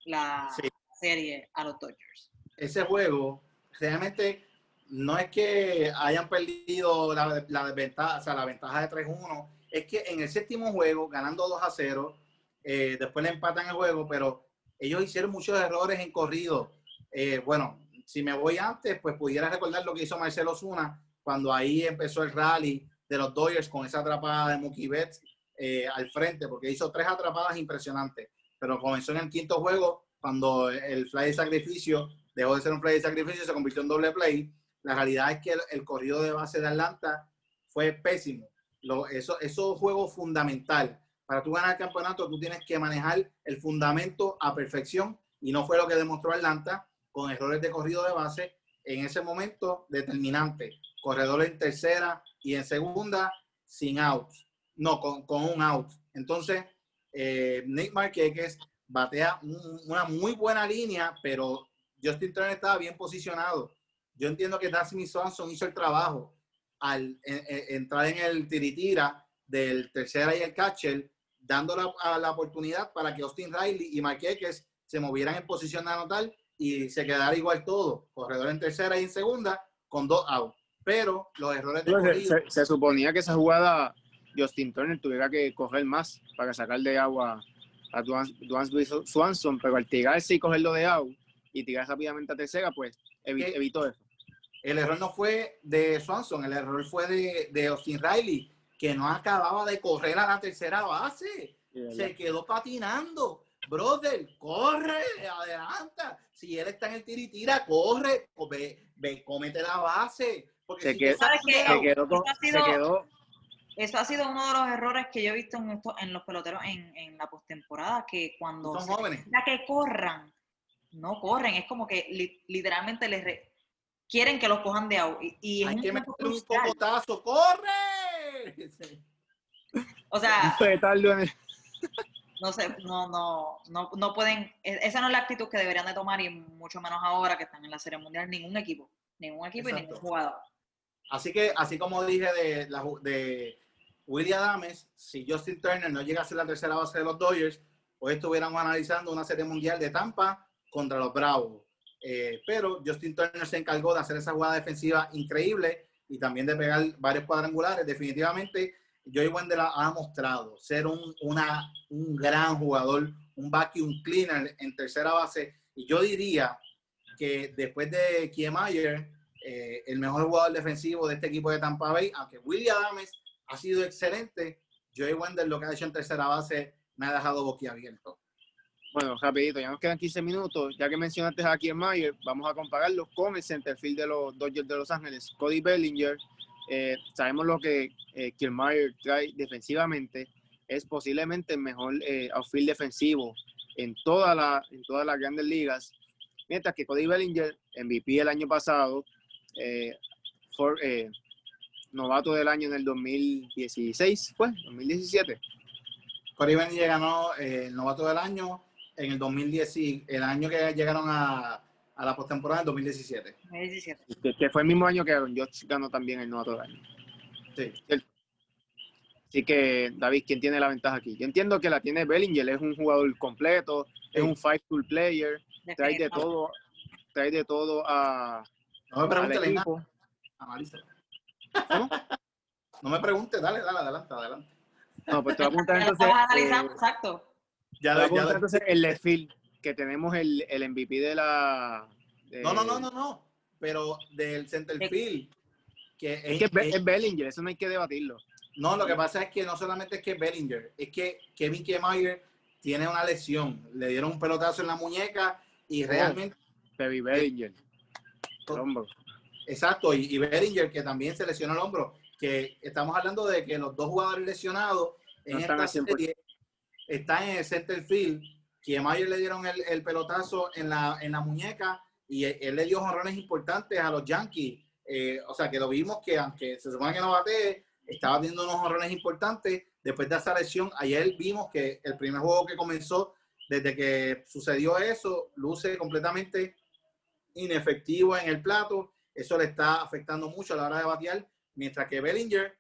la Sí. serie a los Dodgers. Ese juego, realmente no es que hayan perdido la, la desventaja, o sea, la ventaja de 3-1, es que en el séptimo juego, ganando 2 a 0, eh, después le empatan el juego, pero ellos hicieron muchos errores en corrido. Eh, bueno, si me voy antes, pues pudiera recordar lo que hizo Marcelo Zuna cuando ahí empezó el rally de los Dodgers con esa atrapada de Mookie Betts eh, al frente, porque hizo tres atrapadas impresionantes. Pero comenzó en el quinto juego, cuando el fly de sacrificio dejó de ser un fly de sacrificio, se convirtió en doble play. La realidad es que el, el corrido de base de Atlanta fue pésimo. Lo, eso, eso es juego fundamental. Para tú ganar el campeonato, tú tienes que manejar el fundamento a perfección y no fue lo que demostró Atlanta con errores de corrido de base en ese momento determinante. Corredor en tercera y en segunda sin out. No, con, un out. Entonces, eh, Nick Marquez batea un, una muy buena línea, pero Justin Turner estaba bien posicionado. Yo entiendo que Dasmy Swanson hizo el trabajo al en, en, entrar en el tiritira del tercera y el catcher, dando la, a la oportunidad para que Austin Riley y Marquez se movieran en posición de anotar y se quedara igual todo. Corredor en tercera y en segunda con dos outs. Pero los errores de se, se, se, suponía que esa jugada Justin Turner tuviera que coger más para sacar de agua a Duan Swanson, pero al tirarse y cogerlo de out y tirar rápidamente a tercera, pues evitó eso. El error no fue de Swanson, el error fue de, de Austin Riley, que no acababa de correr a la tercera base. Se quedó patinando. Brother, corre, adelanta. Si él está en el tiritira, corre, ve, ve, cómete la base. Porque se, si quedó, ¿Sabes qué? se, quedó, con, Eso ha sido- se quedó Eso ha sido uno de los errores que yo he visto en, esto, en los peloteros en, en la postemporada, que cuando son se jóvenes. necesita que corran, no corren, es como que li- literalmente les re- quieren que los cojan de out. Y, y es Hay un que meter un cocotazo. ¡Corre! O sea, no sé, no, no, no, no pueden, e- esa no es la actitud que deberían de tomar y mucho menos ahora que están en la Serie Mundial ningún equipo, ningún equipo y Exacto. ningún jugador. Así que, así como dije de, la, de William Adames, si Justin Turner no llega a ser la tercera base de los Dodgers, hoy estuviéramos analizando una serie mundial de Tampa contra los Bravos. Eh, pero Justin Turner se encargó de hacer esa jugada defensiva increíble y también de pegar varios cuadrangulares. Definitivamente, Joey Wendell ha mostrado ser un, una, un gran jugador, un vacuum cleaner en tercera base. Y yo diría que después de Kiemeyer, eh, el mejor jugador defensivo de este equipo de Tampa Bay, aunque William Adames ha sido excelente, Joey Wendell lo que ha hecho en tercera base me ha dejado boquiabierto. Bueno, rapidito, ya nos quedan 15 minutos. Ya que mencionaste a Kiermaier, vamos a compararlo con el centerfield de los Dodgers de Los Ángeles, Cody Bellinger. Eh, sabemos lo que eh, Kiermaier trae defensivamente. Es posiblemente el mejor eh, outfield defensivo en, toda la, en todas las grandes ligas. Mientras que Cody Bellinger, MVP el año pasado, eh, for- eh, novato del año en el 2016, ¿fue? 2017. Corey Bellinger ganó eh, el novato del año en el 2010, y- el año que llegaron a, a la postemporada en 2017. 2017. que, que fue el mismo año que Aaron Judge ganó también el novato del año. Sí. Así que, David, ¿quién tiene la ventaja aquí? Yo entiendo que la tiene Bellinger, es un jugador completo, es un five tool player, trae de todo, trae de todo a. No me pregunte nada. Analízalo. ¿Cómo? No me pregunte, dale, dale, adelante, adelante. No, pues te voy a apuntar entonces. analizando, eh, exacto. Ya, te voy a apuntar entonces el left field, que tenemos el, el MVP de la. No, no, no, no, no. Pero del center field. Que es, es, que es Bellinger, eso no hay que debatirlo. No, lo que pasa es que no solamente es que Bellinger, es que Kevin Kiemeyer tiene una lesión. Le dieron un pelotazo en la muñeca y realmente. Baby Bellinger. El hombro. Exacto, y, y Bellinger que también se lesionó el hombro. Que estamos hablando de que los dos jugadores lesionados en esta serie están en el center field. Kiemeyer le dieron el, pelotazo en la, en la muñeca y él, le dio honrones importantes a los Yankees. Eh, o sea, que lo vimos que aunque se supone que no bate, estaba viendo unos horrores importantes. Después de esa lesión, ayer vimos que el primer juego que comenzó, desde que sucedió eso, luce completamente inefectivo en el plato. Eso le está afectando mucho a la hora de batear. Mientras que Bellinger,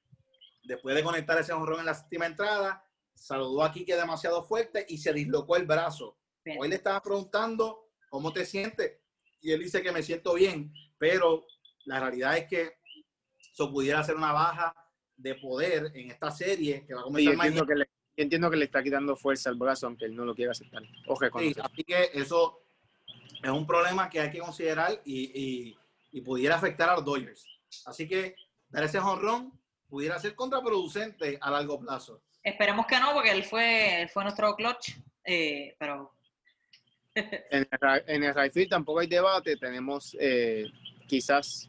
después de conectar ese horror en la séptima entrada, saludó aquí que demasiado fuerte y se dislocó el brazo. Hoy le estaba preguntando cómo te sientes y él dice que me siento bien, pero la realidad es que eso pudiera ser una baja de poder en esta serie que va a comenzar sí, entiendo, que le, entiendo que le está quitando fuerza al brazo, aunque él no lo quiera aceptar. así que eso es un problema que hay que considerar y, y, pudiera afectar a los Dodgers. Así que dar ese jonrón pudiera ser contraproducente a largo plazo. Esperemos que no, porque él fue, fue nuestro clutch, eh, pero... en, el, en el right tampoco hay debate, tenemos eh, quizás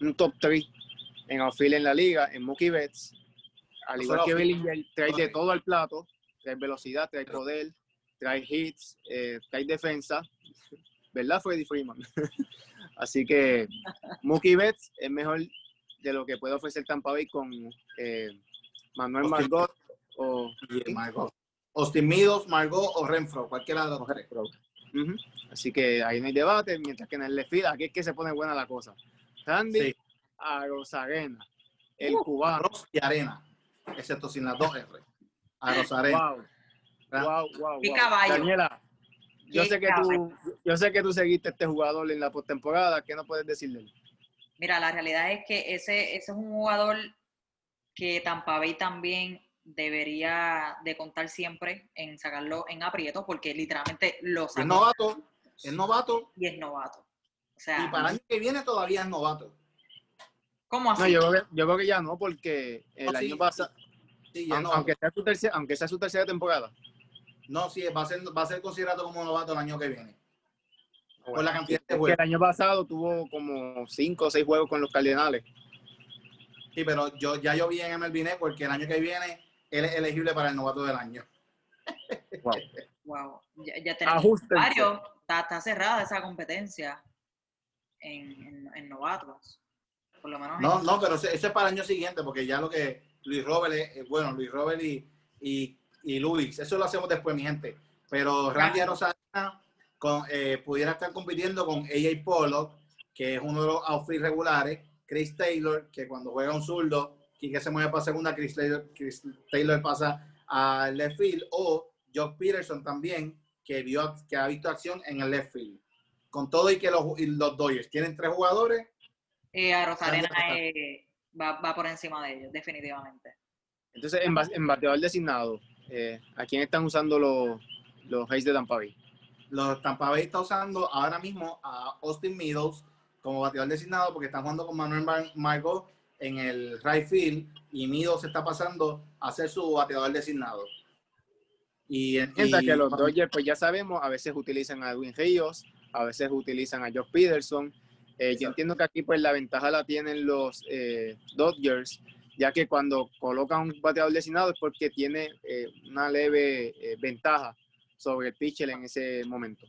un top 3 en outfield en la liga, en Mookie Betts, al igual que Bellinger, trae de todo al plato, trae velocidad, trae poder, trae hits, eh, trae defensa, ¿verdad Freddy Freeman? Así que Mookie Betts es mejor de lo que puede ofrecer Tampa Bay con eh, Manuel Margot o Margot. Austin Meadows, Margot o Renfro, cualquiera de los tres. Así que ahí no hay debate, mientras que en el left aquí es que se pone buena la cosa. Randy a Rosarena, el uh, cubano. y arena, excepto sin las dos R. A Rosarena. Wow. Wow, wow, wow. caballo. Daniela, yo sé, que tú, yo sé que tú seguiste a este jugador en la postemporada. ¿Qué no puedes decirle? Mira, la realidad es que ese, ese es un jugador que Tampa Bay también debería de contar siempre en sacarlo en aprieto porque literalmente lo sacó. Es novato, es novato. Y es novato. O sea, y para el año que viene todavía es novato. ¿Cómo así? No, yo, creo que, ya no, porque el año pasado, aunque, sea su tercera, aunque sea su tercera temporada. No, sí, va a ser, va a ser considerado como novato el año que viene. Por la cantidad de juegos. El año pasado tuvo como cinco o seis juegos con los Cardenales. Sí, pero yo ya yo vi en MLB porque el año que viene él es elegible para el novato del año. Wow. wow. Ya, tenemos varios. Está, cerrada esa competencia en, en novatos no, no, pero eso, es para el año siguiente, porque ya lo que Luis Robert, es, bueno, Luis Robert y, y, Luis, eso lo hacemos después, mi gente. Pero Randy Rosana con, eh, pudiera estar compitiendo con AJ Pollock, que es uno de los outfits regulares, Chris Taylor, que cuando juega un zurdo, que se mueve para segunda, Chris Taylor, Chris Taylor pasa al left field, o Josh Peterson también, que, vio, que ha visto acción en el left field. Con todo y que los, y los Dodgers tienen tres jugadores, eh, a Rosarena eh, va, por encima de ellos, definitivamente. Entonces, en, en bateador designado, eh, ¿a quién están usando los, los de Tampa Bay? Los Tampa Bay está usando ahora mismo a Austin Meadows como bateador designado porque están jugando con Manuel Margot en el right field y Meadows está pasando a ser su bateador designado. Y, Mientras que los Dodgers, pues ya sabemos, a veces utilizan a Edwin Ríos, a veces utilizan a Josh Peterson, eh, yo entiendo que aquí pues la ventaja la tienen los eh, Dodgers, ya que cuando colocan un bateador designado es porque tiene eh, una leve ventaja sobre el pitcher en ese momento.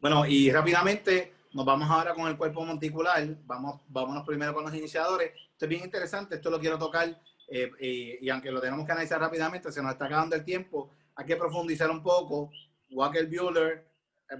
Bueno, y rápidamente nos vamos ahora con el cuerpo monticular. Vamos, vámonos primero con los iniciadores. Esto es bien interesante, esto lo quiero tocar y, aunque lo tenemos que analizar rápidamente, se nos está acabando el tiempo. Hay que profundizar un poco. Walker Bueller.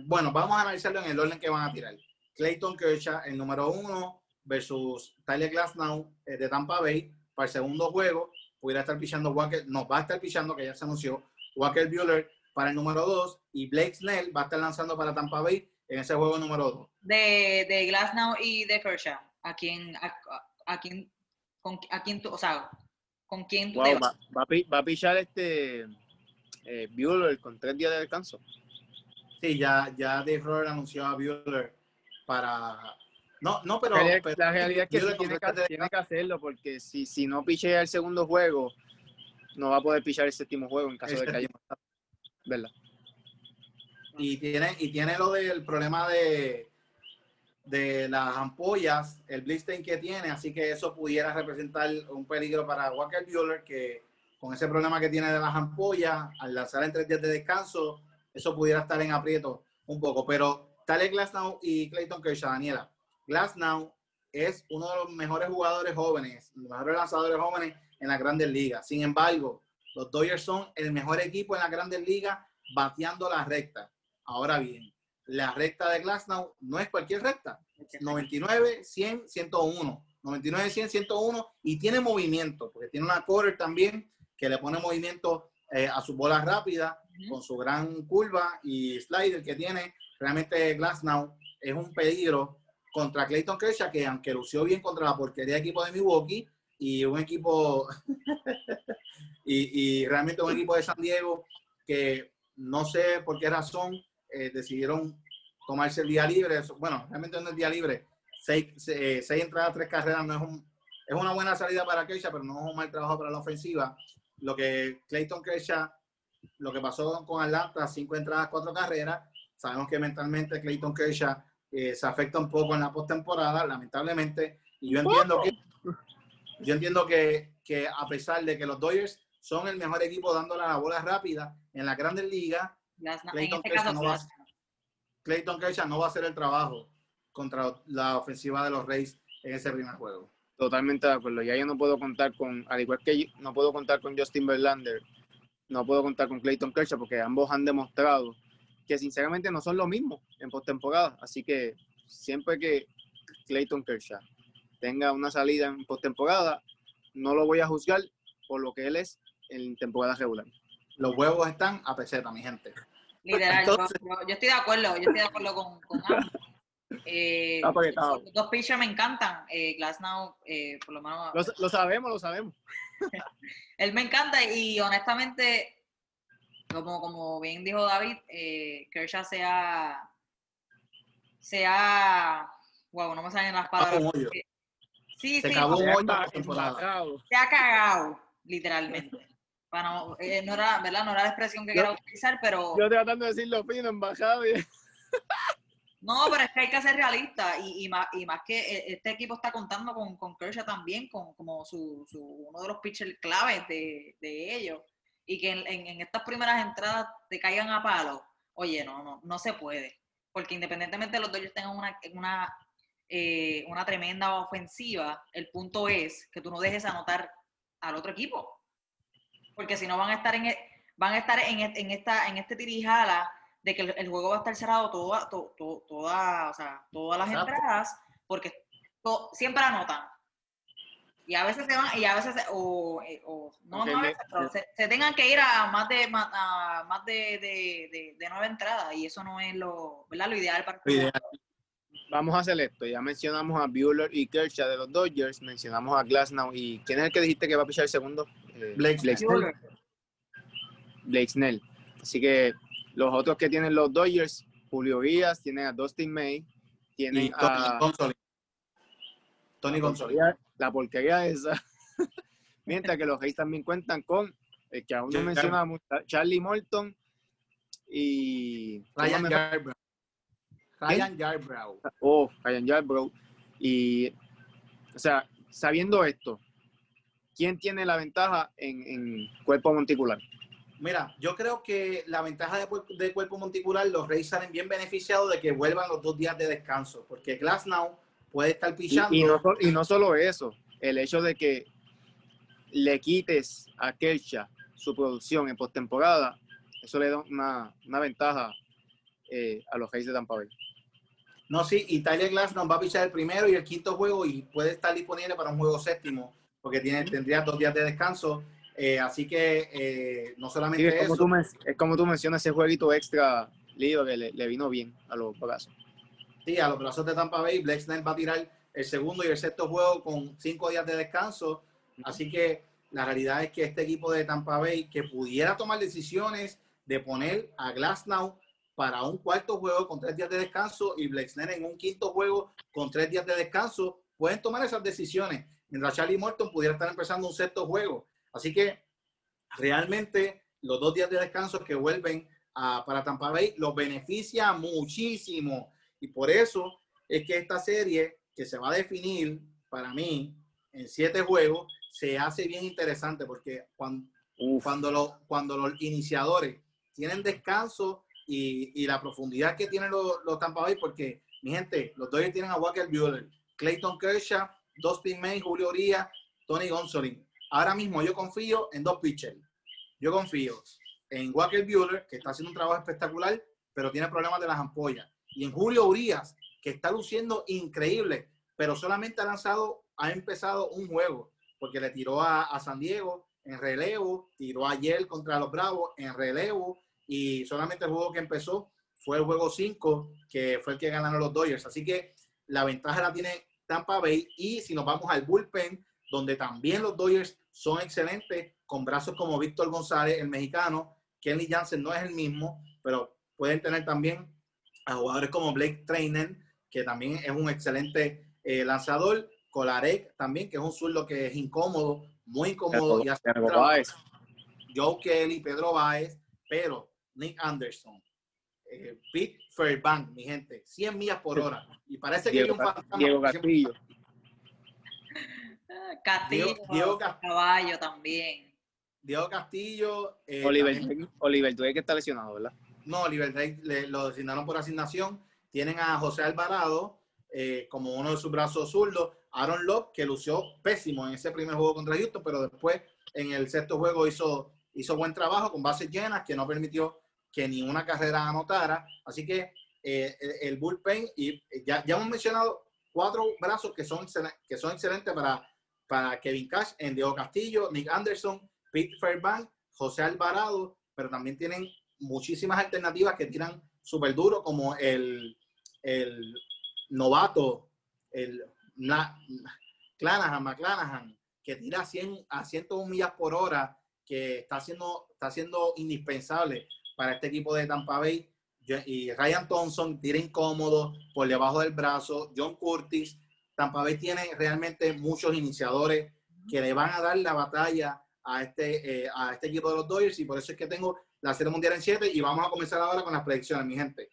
bueno, vamos a analizarlo en el orden que van a tirar. Clayton Kershaw, el número uno, versus Tyler Glasnow eh, de Tampa Bay para el segundo juego. pudiera estar pichando Walker, no, va a estar pichando, que ya se anunció, Walker Bueller para el número 2 y Blake Snell va a estar lanzando para Tampa Bay en ese juego número 2. De, de Glasnow y de Kershaw. ¿A quién, a, a quién, con, a quién tú, o sea, con quién tú Wow, te va, vas? va a pi- va a pichar este eh, Bueller con tres días de descanso. Sí, ya, ya Dave Roller anunció a Bueller para... No, no, pero... la, realidad, pero- la realidad es que sí tiene, que, tiene hacerlo porque si, si no pichea el segundo juego, no va a poder pichar el séptimo juego en caso de que haya. ¿Verdad? Y tiene, y tiene lo del problema de, de las ampollas, el blister que tiene, así que eso pudiera representar un peligro para Walker Bueller, que con ese problema que tiene de las ampollas, al lanzar en tres días de descanso, eso pudiera estar en aprieto un poco. Pero Tyler Glasnow y Clayton Kershaw, Daniela. Glasnow es uno de los mejores jugadores jóvenes, los mejores lanzadores jóvenes en las grandes ligas. Sin embargo, los Dodgers son el mejor equipo en las grandes ligas bateando la recta. Ahora bien, la recta de Glasnow no es cualquier recta. 99, 100, 101. 99, 100, 101 y tiene movimiento, porque tiene una quarter también que le pone movimiento eh, a su bola rápida con su gran curva y slider que tiene. Realmente Glasnow es un peligro contra Clayton Kershaw, que aunque lució bien contra la porquería de equipo de Milwaukee y un equipo y, y realmente un equipo de San Diego que no sé por qué razón eh, decidieron tomarse el día libre. Bueno, realmente no es día libre. Seis, se- eh, seis entradas, tres carreras no es es una buena salida para Kershaw, pero no es un mal trabajo para la ofensiva. Lo que Clayton Kershaw, lo que pasó con Atlanta, cinco entradas, cuatro carreras. Sabemos que mentalmente Clayton Kershaw eh, se afecta un poco en la postemporada, lamentablemente. Yo entiendo que yo entiendo que, que a pesar de que los Dodgers son el mejor equipo dándole la bola rápida en la grandes ligas, Glasnow- en Clayton este Kershaw caso, no va. Clayton Kershaw no va a hacer el trabajo contra la ofensiva de los Rays en ese primer juego. Totalmente de acuerdo. Ya yo no puedo contar con, al igual que yo- no puedo contar con Justin Verlander, no puedo contar con Clayton Kershaw porque ambos han demostrado que sinceramente no son lo mismo en postemporada. Así que siempre que Clayton Kershaw tenga una salida en postemporada, no lo voy a juzgar por lo que él es en temporada regular. Los huevos están a peseta, mi gente. Literal, yo- Entonces- yo, yo estoy de acuerdo, yo estoy de acuerdo con, con ambos. Eh, los dos pitchers me encantan. Eh, Glasnow, eh, por lo menos, Lo, lo sabemos, lo sabemos. él me encanta y honestamente, como, como bien dijo David, eh, Kershaw sea, sea, wow, no me salen las palabras. hoyo. Sí, Se sí, acabó se ha cagado, literalmente. Para no, eh, no era, ¿verdad? No era la expresión que Yo- quiero utilizar, pero Yo tratando de decirlo fino, embajado. Y... no, pero es que hay que ser realista y, y, más, y más que eh, este equipo está contando con, con Kershaw también, con, como su, su, uno de los pitchers claves de, de ellos, y que en, en- en estas primeras entradas te caigan a palo, oye, no, no, no se puede, porque independientemente de los Dodgers tengan una, una, eh, una tremenda ofensiva, el punto es que tú no dejes anotar al otro equipo, porque si no van a estar en, e- van a estar en, e- en esta, en este tirijala de que el, el juego va a estar cerrado toda, to- to- toda, o sea, todas las Exacto. entradas, porque to- siempre anotan. Y a veces se van, y a veces, se- o, eh, o- no, no a me- veces, pero se, se tengan que ir a más de más, a más de, de, de- de nueve entradas, y eso no es lo, ¿verdad? lo ideal para Lo ideal. Vamos a hacer esto. Ya mencionamos a Bueller y Kershaw de los Dodgers, mencionamos a Glasnow y ¿quién es el que dijiste que va a pichar el segundo? Eh, Blake Snell. Snell. Blake Snell. Así que los otros que tienen los Dodgers, Julio Díaz, tienen a Dustin May, tienen Y Tony a. Tony Gonsolin. la porquería esa. Mientras que los Reyes también cuentan con el que aún no Charlie. mencionamos, Charlie Morton y Ryan ¿cómo me- Yarbrough. Ryan Yarbrough. Oh, Ryan Yarbrough. Y, o sea, sabiendo esto, ¿quién tiene la ventaja en, en cuerpo monticular? Mira, yo creo que la ventaja de, cuer- de cuerpo monticular, los Reyes salen bien beneficiados de que vuelvan los dos días de descanso, porque Glasnow puede estar pichando. y no, y no solo eso, el hecho de que le quites a Kershaw su producción en postemporada, eso le da una, una ventaja eh, a los Reyes de Tampa Bay. No, sí, y Tyler Glasnow va a pichar el primero y el quinto juego y puede estar disponible para un juego séptimo, porque tiene, tendría dos días de descanso. Eh, así que eh, no Sí, solamente es, como eso, tú men- es como tú mencionas ese jueguito extra, Lido, que le, le vino bien a los brazos. sí, a los brazos de Tampa Bay, Blake Snell va a tirar el segundo y el sexto juego con cinco días de descanso. Así que la realidad es que este equipo de Tampa Bay, que pudiera tomar decisiones de poner a Glasnow para un cuarto juego con tres días de descanso y Blake Snell en un quinto juego con tres días de descanso, pueden tomar esas decisiones. Mientras Charlie Morton pudiera estar empezando un sexto juego. Así que realmente los dos días de descanso que vuelven a- para Tampa Bay los beneficia muchísimo. Y por eso es que esta serie que se va a definir para mí en siete juegos se hace bien interesante porque cuando, Uf, cuando, los cuando los iniciadores tienen descanso y, la profundidad que tienen los, los Tampa Bay, porque mi gente, los Dodgers tienen a Walker Buehler, Clayton Kershaw, Dustin May, Julio Urias, Tony Gonsolin. Ahora mismo yo confío en dos pitchers. Yo confío en Walker Buehler, que está haciendo un trabajo espectacular, pero tiene problemas de las ampollas. Y en Julio Urias, que está luciendo increíble, pero solamente ha lanzado, ha empezado un juego, porque le tiró a, a San Diego en relevo, tiró ayer contra los Bravos en relevo, y solamente el juego que empezó fue el juego 5, que fue el que ganaron los Dodgers. Así que la ventaja la tiene Tampa Bay, y si nos vamos al bullpen, donde también los Dodgers son excelentes, con brazos como Víctor González, el mexicano, Kenny Jansen no es el mismo, pero pueden tener también a jugadores como Blake Trainer, que también es un excelente eh, lanzador, Kolarek también, que es un zurdo que es incómodo, muy incómodo, y hace Pedro. Joe Kelly, Pedro Báez, pero Nick Anderson, eh, Pete Fairbank, mi gente, 100 millas por hora. Y parece que hay Diego, un fantasma, Diego porque siempre- Castillo. Ah, Castillo, Diego- Diego Cas- caballo también. Diego Castillo, eh, Oliver, también- Oliver, tú eres que está lesionado, ¿verdad? No, Oliver Drake le- lo designaron por asignación. Tienen a José Alvarado eh, como uno de sus brazos zurdos. Aaron Love, que lució pésimo en ese primer juego contra Houston, pero después en el sexto juego hizo, hizo buen trabajo con bases llenas, que no permitió que ni una carrera anotara. Así que eh, el, bullpen, y ya, ya hemos mencionado cuatro brazos que son, que son excelentes para, para Kevin Cash, en Diego Castillo, Nick Anderson, Pete Fairbank, José Alvarado, pero también tienen muchísimas alternativas que tiran súper duro, como el, el novato, el Na- Clanahan, McClanahan, que tira 100 a 101 millas por hora, que está siendo, está siendo indispensable para este equipo de Tampa Bay. Y Ryan Thompson tira incómodo por debajo del brazo. John Curtis. Tampa Bay tiene realmente muchos iniciadores que le van a dar la batalla a este, eh, a este equipo de los Dodgers y por eso es que tengo la Serie Mundial en 7 y vamos a comenzar ahora con las predicciones, mi gente.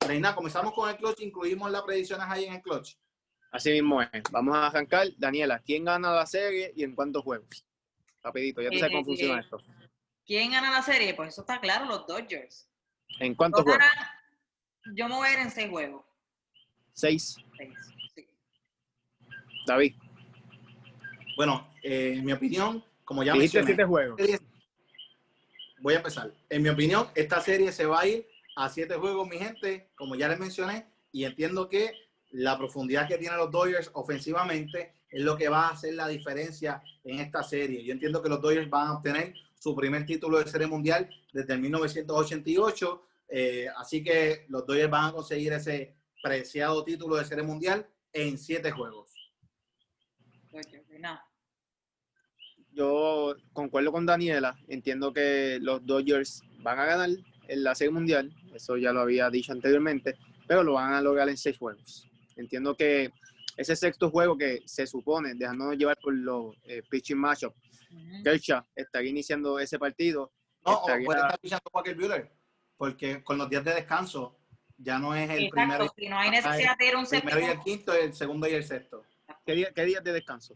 Reina, comenzamos con el clutch, incluimos las predicciones ahí en el clutch. Así mismo es. Vamos a arrancar. Daniela, ¿quién gana la serie y en cuántos juegos? Rapidito, ya tú sabes cómo Eh, funciona esto. ¿Quién gana la serie? Pues eso está claro, los Dodgers. ¿En cuántos juegos? ganan- yo me voy a ir en seis juegos. Seis. Seis, sí. David, Bueno, eh, en mi opinión, como ya dijiste mencioné, siete juegos. voy a empezar. En mi opinión, esta serie se va a ir a siete juegos, mi gente, como ya les mencioné, y entiendo que la profundidad que tienen los Dodgers ofensivamente es lo que va a hacer la diferencia en esta serie. Yo entiendo que los Dodgers van a obtener su primer título de serie mundial desde el 1988, eh, así que los Dodgers van a conseguir ese preciado título de serie mundial en siete juegos. Yo concuerdo con Daniela. Entiendo que los Dodgers van a ganar en la serie mundial. Eso ya lo había dicho anteriormente. Pero lo van a lograr en seis juegos. Entiendo que ese sexto juego que se supone, dejándonos llevar por los eh, pitching matchup, Ujú. Kershaw estaría iniciando ese partido. No, o puede estar pichando Walker Buehler, porque con los días de descanso ya no es el Exacto, primero, si no hay necesidad de ir a un primero y el quinto, el segundo y el sexto. ¿Qué, día- qué días de descanso?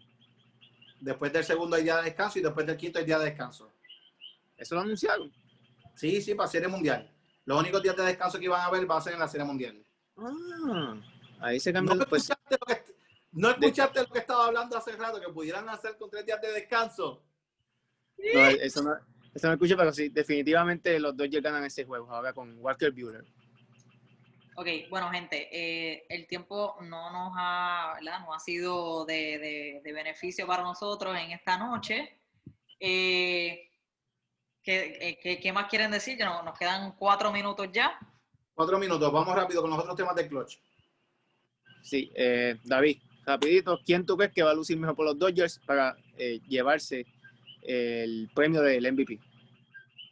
Después del segundo hay día de descanso y después del quinto hay día de descanso. Eso lo anunciaron. Sí, sí, para Serie Mundial. Los únicos días de descanso que van a haber va a ser en la Serie Mundial. Ah, ahí se ¿No cambió. Pues, escuchaste, lo que, no escuchaste lo que estaba hablando hace rato? Que pudieran hacer con tres días de descanso. No, eso no, eso no escuché, pero sí, definitivamente los Dodgers ganan ese juego ahora con Walker Buehler. Ok, bueno, gente, eh, el tiempo no nos ha, ¿verdad? No ha sido de, de- de beneficio para nosotros en esta noche. Eh, ¿qué, eh, qué- qué más quieren decir? Ya no- nos quedan cuatro minutos ya. Cuatro minutos, vamos rápido con los otros temas del clutch. Sí, eh, David, rapidito, ¿quién tú crees que va a lucir mejor por los Dodgers para eh, llevarse el premio del MVP?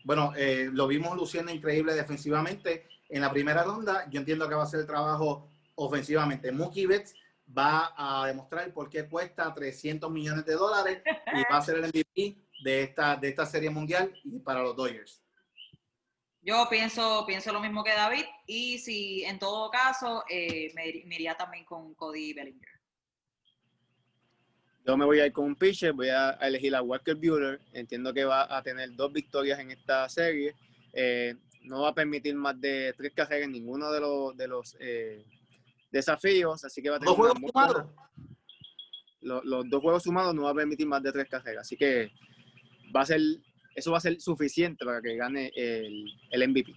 Bueno, eh, lo vimos luciendo increíble defensivamente en la primera ronda. Yo entiendo que va a ser el trabajo ofensivamente. Mookie Betts va a demostrar por qué cuesta 300 millones de dólares y va a ser el MVP de esta, de esta serie mundial y para los Dodgers. Yo pienso, pienso lo mismo que David y si en todo caso eh, me, ir- me iría también con Cody Bellinger. Yo me voy a ir con un pitcher, voy a elegir a Walker Buehler. Entiendo que va a tener dos victorias en esta serie. Eh, no va a permitir más de tres carreras en ninguno de los, de los eh, desafíos, así que va a tener Dos juegos sumados. los dos juegos sumados no va a permitir más de tres carreras, así que va a ser, eso va a ser suficiente para que gane el, el MVP.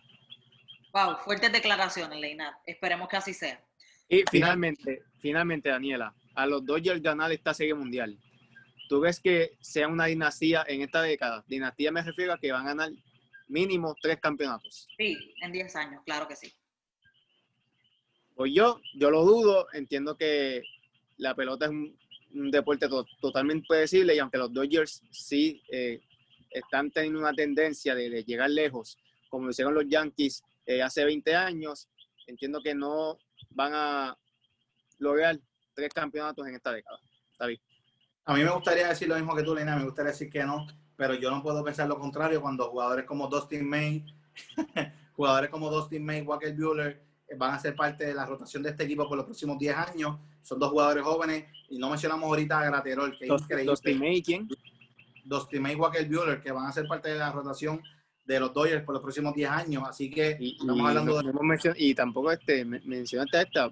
Wow, fuertes declaraciones, Leinat. Esperemos que así sea. Y finalmente, finalmente, Daniela, a los Dodgers ganar esta serie mundial, ¿tú ves que sea una dinastía en esta década? Dinastía me refiero a que van a ganar mínimo tres campeonatos. Sí, en 10 años, claro que sí. Pues yo, yo lo dudo, entiendo que la pelota es un, un deporte to- totalmente predecible y aunque los Dodgers sí eh, están teniendo una tendencia de, de llegar lejos, como lo hicieron los Yankees eh, hace 20 años, entiendo que no van a lograr tres campeonatos en esta década. Bien. A mí me gustaría decir lo mismo que tú, Lena, me gustaría decir que no, pero yo no puedo pensar lo contrario cuando jugadores como Dustin May, jugadores como Dustin May, Walker Buehler eh, van a ser parte de la rotación de este equipo por los próximos 10 años. Son dos jugadores jóvenes y no mencionamos ahorita a Graterol, que es Dos, increíble. dos May, ¿quién? Dustin May, Walker Buehler, que van a ser parte de la rotación de los Dodgers por los próximos 10 años. Así que Y, estamos y hablando no- de y tampoco este, men- mencionaste a esta,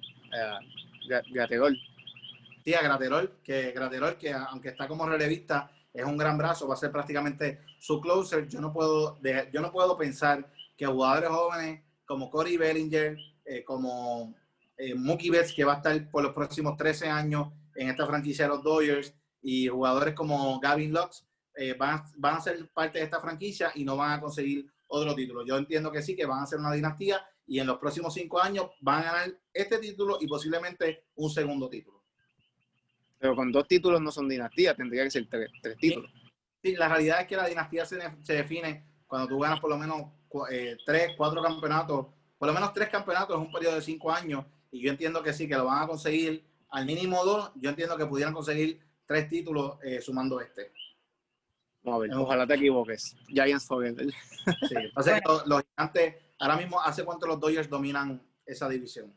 Gra- Graterol. Graterol, que Graterol, que aunque está como relevista, es un gran brazo, va a ser prácticamente su closer. Yo no puedo, de- yo no puedo pensar que jugadores jóvenes como Corey Bellinger, eh, como eh, Mookie Betts, que va a estar por los próximos 13 años en esta franquicia de los Dodgers, y jugadores como Gavin Lux, eh, van, van a ser parte de esta franquicia y no van a conseguir otro título. Yo entiendo que sí, que van a ser una dinastía y en los próximos cinco años van a ganar este título y posiblemente un segundo título. Pero con dos títulos no son dinastía, tendría que ser tres, tres títulos. Sí, la realidad es que la dinastía se, se define cuando tú ganas por lo menos eh, tres, cuatro campeonatos, por lo menos tres campeonatos en un periodo de cinco años, y yo entiendo que sí, que lo van a conseguir al mínimo dos, yo entiendo que pudieran conseguir tres títulos eh, sumando este. Vamos a ver, ojalá te equivoques. Giants Forever. Sí, o sea, los, los gigantes, ahora mismo, ¿hace cuánto los Dodgers dominan esa división?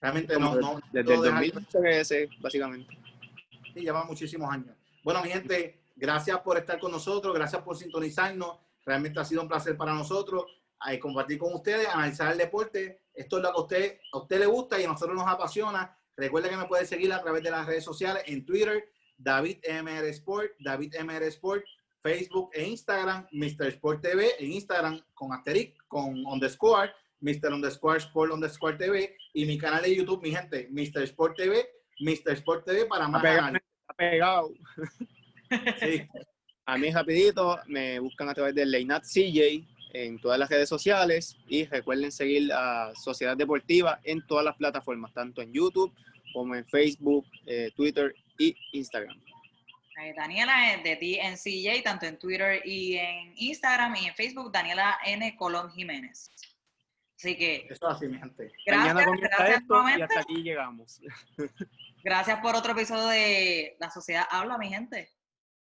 Realmente no, no Desde el puedo dejar- 2013, básicamente. Lleva muchísimos años. Bueno, mi gente, gracias por estar con nosotros, gracias por sintonizarnos. Realmente ha sido un placer para nosotros eh, compartir con ustedes, analizar el deporte. Esto es lo que a usted, a usted le gusta y a nosotros nos apasiona. Recuerde que me puede seguir a través de las redes sociales en Twitter, David MR Sport, David MR Sport, Facebook e Instagram, Mr. Sport TV, en Instagram con Asterix, con underscore, Mr. underscore Sport underscore TV y mi canal de YouTube, mi gente, Mr. Sport TV, Mr. Sport TV para más análisis. Pegado. Sí. A mí rapidito, me buscan a través de Leinat CJ en todas las redes sociales y recuerden seguir a Sociedad Deportiva en todas las plataformas, tanto en YouTube como en Facebook, eh, Twitter y Instagram. Eh, Daniela es de DNCJ, tanto en Twitter y en Instagram y en Facebook, Daniela N. Colón Jiménez. Así que Eso es así, mi gente. gracias, Mañana gracias esto y hasta aquí llegamos. Gracias por otro episodio de La Sociedad Habla, mi gente.